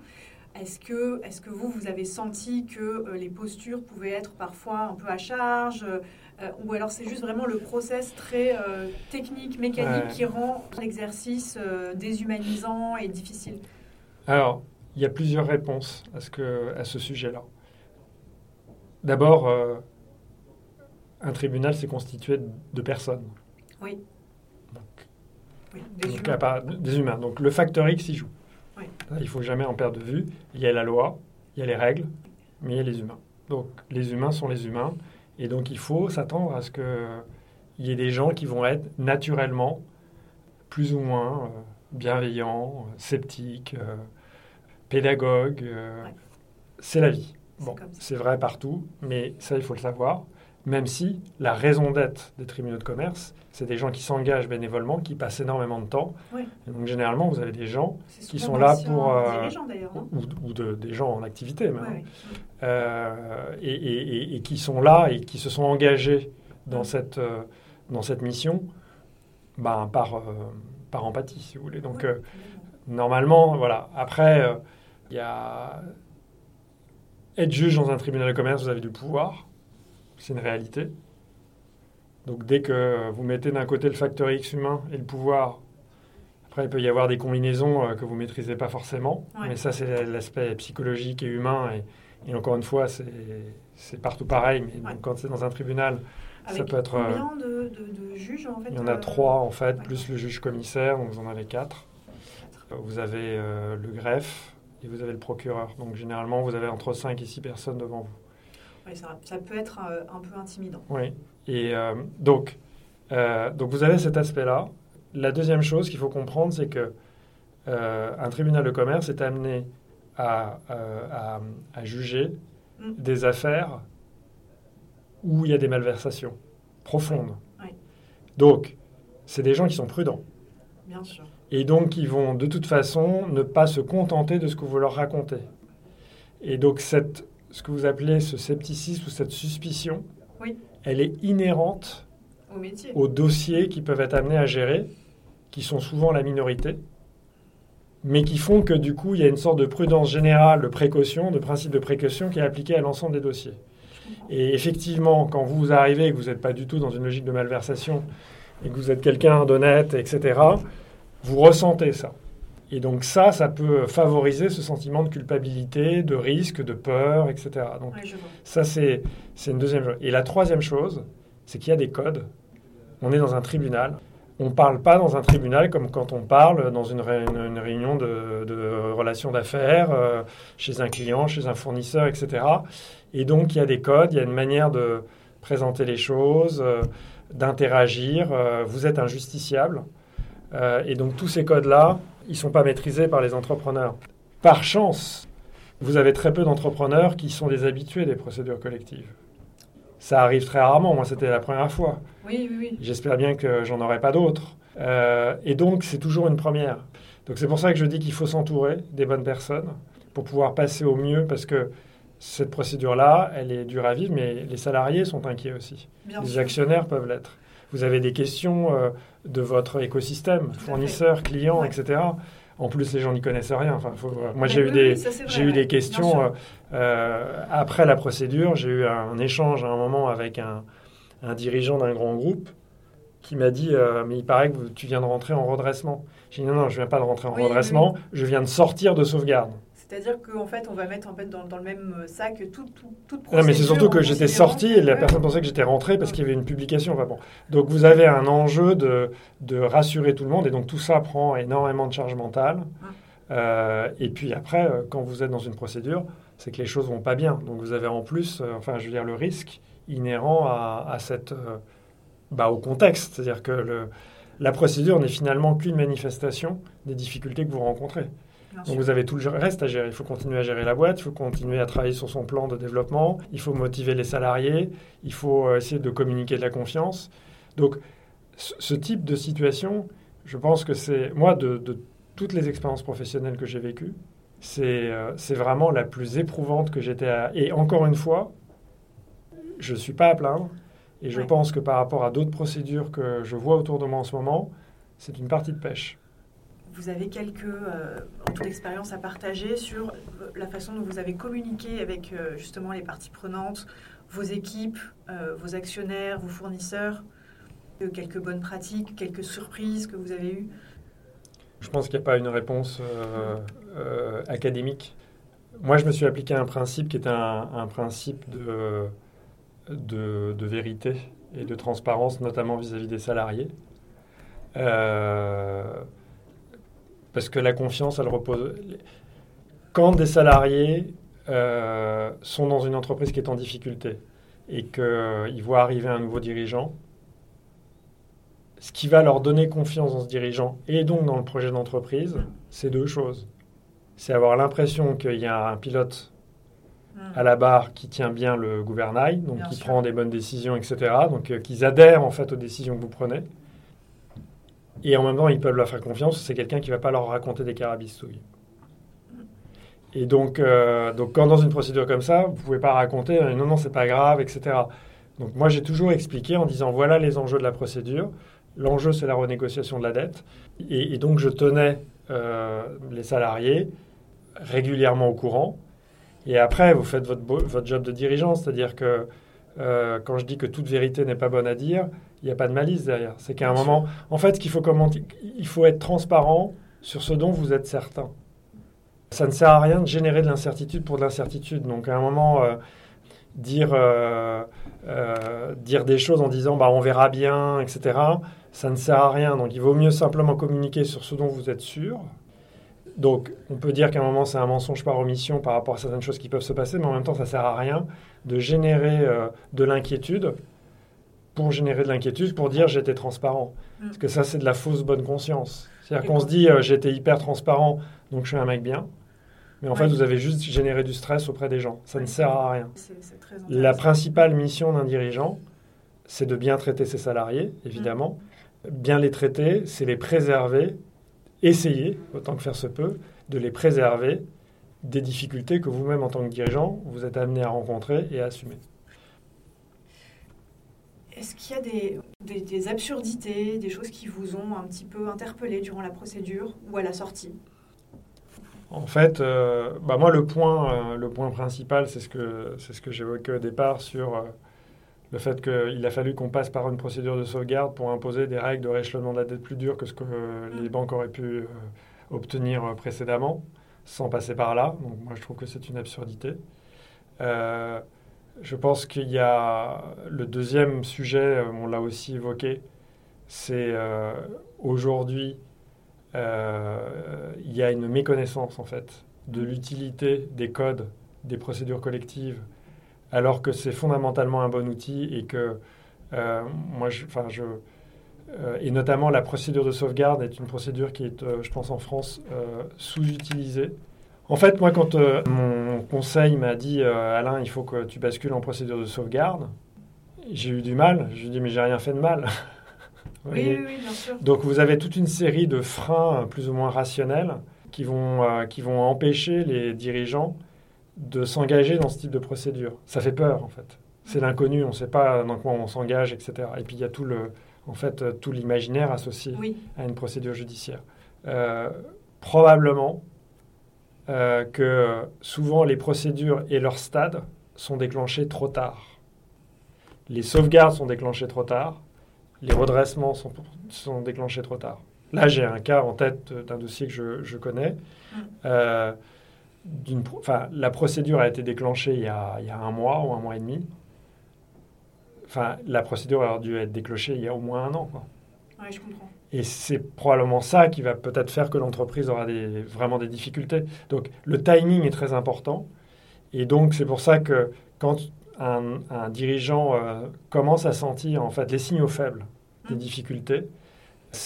Est-ce que, est que vous, vous avez senti que euh, les postures pouvaient être parfois un peu à charge euh, Ou alors c'est juste vraiment le process très euh, technique, mécanique qui rend l'exercice déshumanisant et difficile? Alors, il y a plusieurs réponses à ce, que, à ce sujet-là. D'abord, un tribunal, c'est constitué de personnes. Oui. des, humains. des humains. Donc le facteur X y joue. Il ne faut jamais en perdre de vue. Il y a la loi, il y a les règles, mais il y a les humains. Donc les humains sont les humains. Et donc il faut s'attendre à ce qu'il y ait des gens qui vont être naturellement plus ou moins euh, bienveillants, sceptiques, euh, pédagogues. Euh, c'est la vie. Bon, c'est vrai partout, mais ça, il faut le savoir même si la raison d'être des tribunaux de commerce, c'est des gens qui s'engagent bénévolement, qui passent énormément de temps. donc généralement, vous avez des gens qui sont là pour... Euh, ou, de, des gens en activité même. Euh, et, qui sont là et qui se sont engagés dans, cette, euh, dans cette mission ben, par, par empathie, si vous voulez. Donc normalement, voilà. Après, il y a... Être juge dans un tribunal de commerce, vous avez du pouvoir c'est une réalité. Donc dès que vous mettez d'un côté le facteur X humain et le pouvoir, après il peut y avoir des combinaisons euh, que vous ne maîtrisez pas forcément, mais ça c'est l'aspect psychologique et humain, et, encore une fois c'est partout pareil, mais quand c'est dans un tribunal, ça peut être... Euh, combien de, de, juges en fait Il y en a euh, trois en fait, plus le juge commissaire, donc vous en avez quatre. Vous avez le greffe et vous avez le procureur. Donc généralement vous avez entre 5 et 6 personnes devant vous ça, peut être euh, un, peu intimidant. Oui. Et euh, donc, euh, donc, vous avez cet aspect-là. La deuxième chose qu'il faut comprendre, c'est que un tribunal de commerce est amené à, à, juger mm. des affaires où il y a des malversations profondes. Donc, c'est des gens qui sont prudents. Bien sûr. Et donc, ils vont de toute façon ne pas se contenter de ce que vous leur racontez. Et donc, cette ce que vous appelez ce scepticisme ou cette suspicion, elle est inhérente au métier. aux dossiers qui peuvent être amenés à gérer, qui sont souvent la minorité, mais qui font que du coup, il y a une sorte de prudence générale, de précaution, de principe de précaution qui est appliqué à l'ensemble des dossiers. Et effectivement, quand vous arrivez et que vous n'êtes pas du tout dans une logique de malversation, et que vous êtes quelqu'un d'honnête, etc., vous ressentez ça. Et donc ça, ça peut favoriser ce sentiment de culpabilité, de risque, de peur, etc. Donc ça, c'est une deuxième chose. Et la troisième chose, c'est qu'il y a des codes. On est dans un tribunal. On ne parle pas dans un tribunal comme quand on parle dans une, réunion de, relations d'affaires, euh, chez un client, chez un fournisseur, etc. Et donc, il y a des codes, il y a une manière de présenter les choses, euh, d'interagir. Euh, vous êtes injusticiable. et donc, tous ces codes-là, ils ne sont pas maîtrisés par les entrepreneurs. Par chance, vous avez très peu d'entrepreneurs qui sont des habitués des procédures collectives. Ça arrive très rarement. Moi, c'était la première fois. Oui, oui, oui. J'espère bien que j'en aurai pas d'autres. Euh, et donc, c'est toujours une première. Donc, c'est pour ça que je dis qu'il faut s'entourer des bonnes personnes pour pouvoir passer au mieux, parce que cette procédure-là, elle est dure à vivre, mais les salariés sont inquiets aussi. les actionnaires peuvent l'être. Vous avez des questions euh, de votre écosystème, fournisseurs, clients, etc. En plus, les gens n'y connaissent rien. Enfin, moi, j'ai eu, des, j'ai eu des questions euh, euh, après la procédure. J'ai eu un échange à un moment avec un, dirigeant d'un grand groupe qui m'a dit Mais il paraît que tu viens de rentrer en redressement. J'ai dit Non, non, je ne viens pas de rentrer en redressement, je viens de sortir de sauvegarde. C'est-à-dire qu'en fait, on va mettre en fait dans, le même sac tout, tout, toute procédure. Non, mais c'est surtout que j'étais sorti et la personne pensait que j'étais rentré parce qu'il y avait une publication. Enfin, bon. Donc vous avez un enjeu de, de, rassurer tout le monde et donc tout ça prend énormément de charge mentale. Ah. Euh, et puis après, euh, quand vous êtes dans une procédure, c'est que les choses vont pas bien. Donc vous avez en plus, euh, enfin je veux dire, le risque inhérent à, à cette, bah, au contexte. C'est-à-dire que le, la procédure n'est finalement qu'une manifestation des difficultés que vous rencontrez. Donc vous avez tout le reste à gérer. Il faut continuer à gérer la boîte, il faut continuer à travailler sur son plan de développement, il faut motiver les salariés, il faut euh, essayer de communiquer de la confiance. Donc ce type de situation, je pense que c'est, moi, de, toutes les expériences professionnelles que j'ai vécues, euh, c'est vraiment la plus éprouvante que j'étais à... Et encore une fois, je ne suis pas à plaindre. Et je pense que par rapport à d'autres procédures que je vois autour de moi en ce moment, c'est une partie de pêche vous avez quelques euh, expériences à partager sur la façon dont vous avez communiqué avec euh, justement les parties prenantes, vos équipes, euh, vos actionnaires, vos fournisseurs, quelques bonnes pratiques, quelques surprises que vous avez eues? Je pense qu'il n'y a pas une réponse académique. Moi, je me suis appliqué à un principe qui est un, principe de, vérité et de transparence, notamment vis-à-vis des salariés. Parce que la confiance, elle repose. Quand des salariés euh, sont dans une entreprise qui est en difficulté et qu'ils euh, voient arriver un nouveau dirigeant, ce qui va leur donner confiance dans ce dirigeant et donc dans le projet d'entreprise, c'est deux choses. C'est avoir l'impression qu'il y a un pilote à la barre qui tient bien le gouvernail, donc qui prend des bonnes décisions, etc. Donc euh, qu'ils adhèrent en fait aux décisions que vous prenez. Et en même temps, ils peuvent leur faire confiance. C'est quelqu'un qui ne va pas leur raconter des carabistouilles. Et donc, euh, donc, quand dans une procédure comme ça, vous ne pouvez pas raconter euh, non, non, c'est pas grave, etc. Donc, moi, j'ai toujours expliqué en disant voilà les enjeux de la procédure. L'enjeu, c'est la renégociation de la dette. Et, donc, je tenais euh, les salariés régulièrement au courant. Et après, vous faites votre, votre job de dirigeant, c'est-à-dire que quand je dis que toute vérité n'est pas bonne à dire, il n'y a pas de malice derrière. C'est qu'à un moment, en fait, qu'il faut commenter, il faut être transparent sur ce dont vous êtes certain. Ça ne sert à rien de générer de l'incertitude pour de l'incertitude. Donc, à un moment, euh, dire, euh, euh, dire des choses en disant bah, on verra bien, etc., ça ne sert à rien. Donc, il vaut mieux simplement communiquer sur ce dont vous êtes sûr. Donc, on peut dire qu'à un moment, c'est un mensonge par omission par rapport à certaines choses qui peuvent se passer, mais en même temps, ça ne sert à rien de générer de l'inquiétude pour générer de l'inquiétude, pour dire j'étais transparent. Mm. Parce que ça, c'est de la fausse bonne conscience. C'est-à-dire qu'on se dit euh, j'étais hyper transparent, donc je suis un mec bien. Mais en fait, vous avez juste généré du stress auprès des gens. Ça ne sert à rien. la principale mission d'un dirigeant, c'est de bien traiter ses salariés, évidemment. Mm. Bien les traiter, c'est les préserver, essayer, autant que faire se peut, de les préserver des difficultés que vous-même, en tant que dirigeant, vous êtes amené à rencontrer et à assumer. Est-ce qu'il y a des, absurdités, des choses qui vous ont un petit peu interpellé durant la procédure ou à la sortie? En fait, euh, bah moi, le point, euh, le point principal, c'est ce que, ce que j'évoquais au départ sur euh, Le fait qu'il a fallu qu'on passe par une procédure de sauvegarde pour imposer des règles de rééchelonnement de la dette plus dures que ce que les banques auraient pu obtenir précédemment, sans passer par là. Donc moi, je trouve que c'est une absurdité. je pense qu'il y a le deuxième sujet, on l'a aussi évoqué, c'est aujourd'hui, il y a une méconnaissance en fait de l'utilité des codes, des procédures collectives, alors que c'est fondamentalement un bon outil et que euh, moi, je, enfin, je, euh, et notamment la procédure de sauvegarde est une procédure qui est, euh, je pense, en France sous-utilisée. En fait, moi, quand mon conseil m'a dit Alain, il faut que tu bascules en procédure de sauvegarde, j'ai eu du mal. Je lui ai dit mais j'ai rien fait de mal. oui, oui, bien sûr. Donc vous avez toute une série de freins plus ou moins rationnels qui vont, qui vont empêcher les dirigeants de s'engager dans ce type de procédure. Ça fait peur, en fait. C'est l'inconnu, on ne sait pas dans quoi on s'engage, etc. Et puis il y a tout le, en fait, tout l'imaginaire associé à une procédure judiciaire. Euh, probablement euh, que souvent les procédures et leur stade sont déclenchés trop tard. Les sauvegardes sont déclenchées trop tard, les redressements sont, sont déclenchés trop tard. Là, j'ai un cas en tête d'un dossier que je, connais. Mm. La procédure a été déclenchée il y a, il y a, un mois ou un mois et demi. Enfin, la procédure a dû être déclenchée il y a au moins un an. Oui, je comprends. Et c'est probablement ça qui va peut-être faire que l'entreprise aura des, vraiment des difficultés. Donc, le timing est très important. Et donc, c'est pour ça que quand un, dirigeant euh, commence à sentir en fait les signaux faibles des mm. difficultés,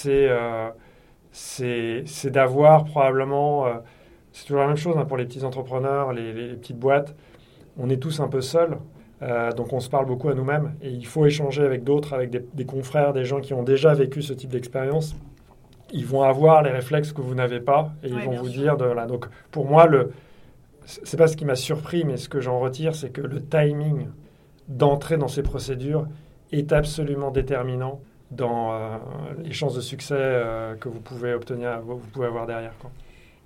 euh, c'est d'avoir probablement, euh, c'est toujours la même chose hein, pour les petits entrepreneurs, les, petites boîtes, on est tous un peu seuls, euh, donc on se parle beaucoup à nous-mêmes et il faut échanger avec d'autres, avec des, confrères, des gens qui ont déjà vécu ce type d'expérience. Ils vont avoir les réflexes que vous n'avez pas et ils vont vous dire de là. Donc pour moi, le c'est pas ce qui m'a surpris, mais ce que j'en retire, c'est que le timing d'entrer dans ces procédures est absolument déterminant dans euh, les chances de succès euh, que vous pouvez obtenir, vous pouvez avoir derrière. Quoi.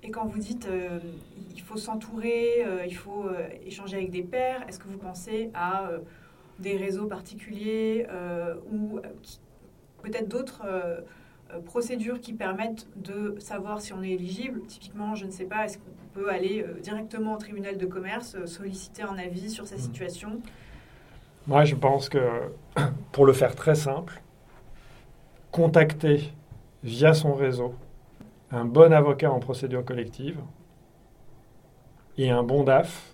Et quand vous dites euh, il faut s'entourer, il faut échanger avec des pairs, est-ce que vous pensez à des réseaux particuliers ou peut-être d'autres procédures qui permettent de savoir si on est éligible? Typiquement, je ne sais pas, est-ce qu'on peut aller directement au tribunal de commerce, solliciter un avis sur sa mmh. situation? Moi, je pense que pour le faire très simple, contacter via son réseau un bon avocat en procédure collective et un bon DAF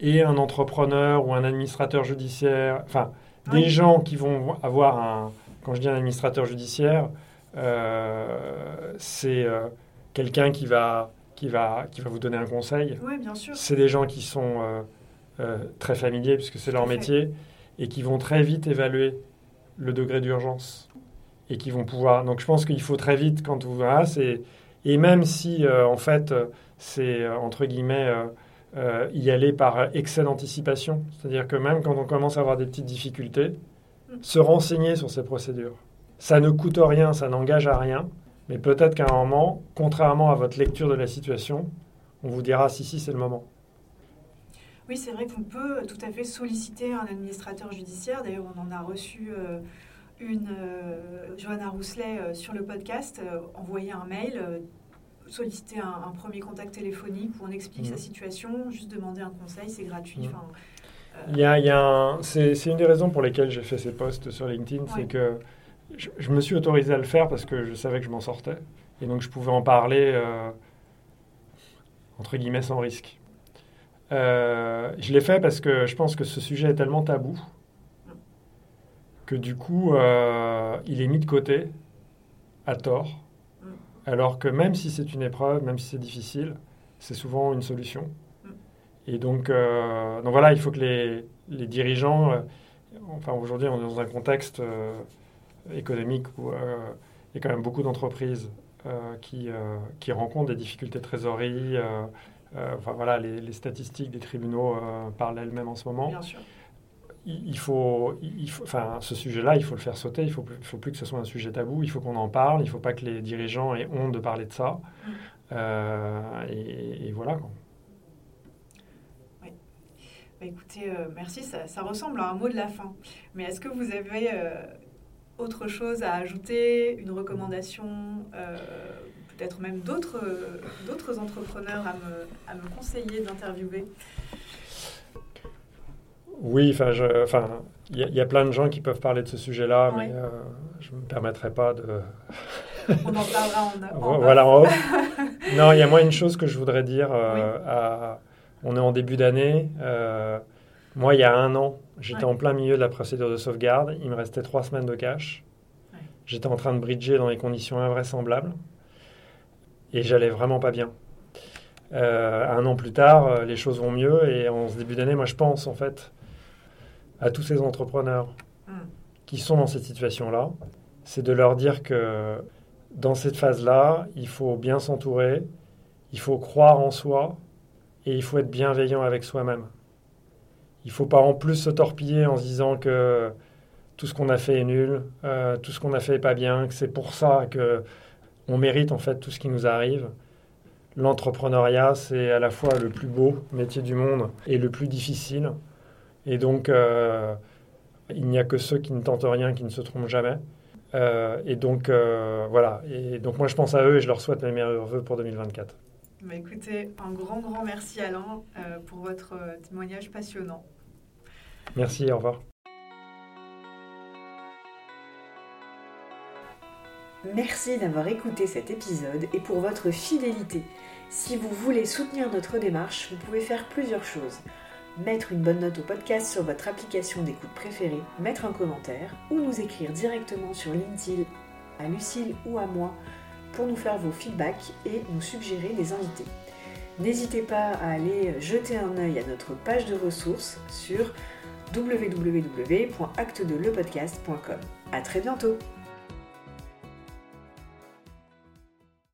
et un entrepreneur ou un administrateur judiciaire, enfin des gens qui vont avoir un, quand je dis un administrateur judiciaire, euh, c'est euh, quelqu'un qui va, qui, va, qui va vous donner un conseil. Oui, bien sûr. C'est des gens qui sont euh, très familiers puisque c'est leur métier et qui vont très vite évaluer le degré d'urgence et qui vont pouvoir. Donc je pense qu'il faut très vite quand vous voilà, et même si euh, en fait c'est euh, entre guillemets euh, y aller par excès d'anticipation, c'est-à-dire que même quand on commence à avoir des petites difficultés, se renseigner sur ces procédures. Ça ne coûte rien, ça n'engage à rien, mais peut-être qu'à un moment, contrairement à votre lecture de la situation, on vous dira si si c'est le moment. Oui, c'est vrai qu'on peut tout à fait solliciter un administrateur judiciaire. D'ailleurs, on en a reçu une euh, Johanna Rousselet euh, sur le podcast, euh, envoyer un mail, solliciter un, premier contact téléphonique où on explique sa mmh. situation, juste demander un conseil, c'est gratuit. Mmh. Il y a, il y a c'est, une des raisons pour lesquelles j'ai fait ces posts sur LinkedIn, c'est que je, me suis autorisé à le faire parce que je savais que je m'en sortais. Et donc je pouvais en parler, entre guillemets, sans risque. je l'ai fait parce que je pense que ce sujet est tellement tabou que du coup, euh, il est mis de côté à tort, mm. alors que même si c'est une épreuve, même si c'est difficile, c'est souvent une solution. Mm. Et donc, euh, donc voilà, il faut que les, les dirigeants, euh, enfin aujourd'hui on est dans un contexte économique où il y a quand même beaucoup d'entreprises qui, qui rencontrent des difficultés de trésorerie. enfin voilà, les, les, statistiques des tribunaux parlent elles-mêmes en ce moment. Bien sûr il faut, il faut, enfin, ce sujet-là, il faut le faire sauter. Il ne faut, faut, plus que ce soit un sujet tabou. Il faut qu'on en parle. Il ne faut pas que les dirigeants aient honte de parler de ça. Mm. Euh, et, voilà. Bah, écoutez, euh, merci, ça, ressemble à un mot de la fin. Mais est-ce que vous avez autre chose à ajouter, une recommandation, peut-être même d'autres entrepreneurs à me, à me conseiller d'interviewer? Oui, enfin, il y, a plein de gens qui peuvent parler de ce sujet-là, mais euh, je ne me permettrai pas de. On en parlera en, Voilà, en Non, il y a moi une chose que je voudrais dire. Euh, on est en début d'année. Euh, moi, il y a un an, j'étais en plein milieu de la procédure de sauvegarde. Il me restait trois semaines de cash. J'étais en train de bridger dans des conditions invraisemblables. Et j'allais vraiment pas bien. un an plus tard, les choses vont mieux. Et en ce début d'année, moi, je pense, en fait, à tous ces entrepreneurs hmm. qui sont dans cette situation-là, c'est de leur dire que dans cette phase-là, il faut bien s'entourer, il faut croire en soi et il faut être bienveillant avec soi-même. Il ne faut pas en plus se torpiller en se disant que tout ce qu'on a fait est nul, euh, tout ce qu'on a fait n'est pas bien, que c'est pour ça que on mérite en fait tout ce qui nous arrive. L'entrepreneuriat, c'est à la fois le plus beau métier du monde et le plus difficile. Et donc, euh, il n'y a que ceux qui ne tentent rien qui ne se trompent jamais. Euh, et donc, euh, voilà. Et donc, moi, je pense à eux et je leur souhaite mes meilleurs voeux pour 2024. Bah, écoutez, un grand, grand merci Alain pour votre témoignage passionnant. Merci, au revoir. Merci d'avoir écouté cet épisode et pour votre fidélité. Si vous voulez soutenir notre démarche, vous pouvez faire plusieurs choses mettre une bonne note au podcast sur votre application d'écoute préférée, mettre un commentaire ou nous écrire directement sur LinkedIn à Lucille ou à moi pour nous faire vos feedbacks et nous suggérer des invités. N'hésitez pas à aller jeter un œil à notre page de ressources sur www.acte2lepodcast.com. A très bientôt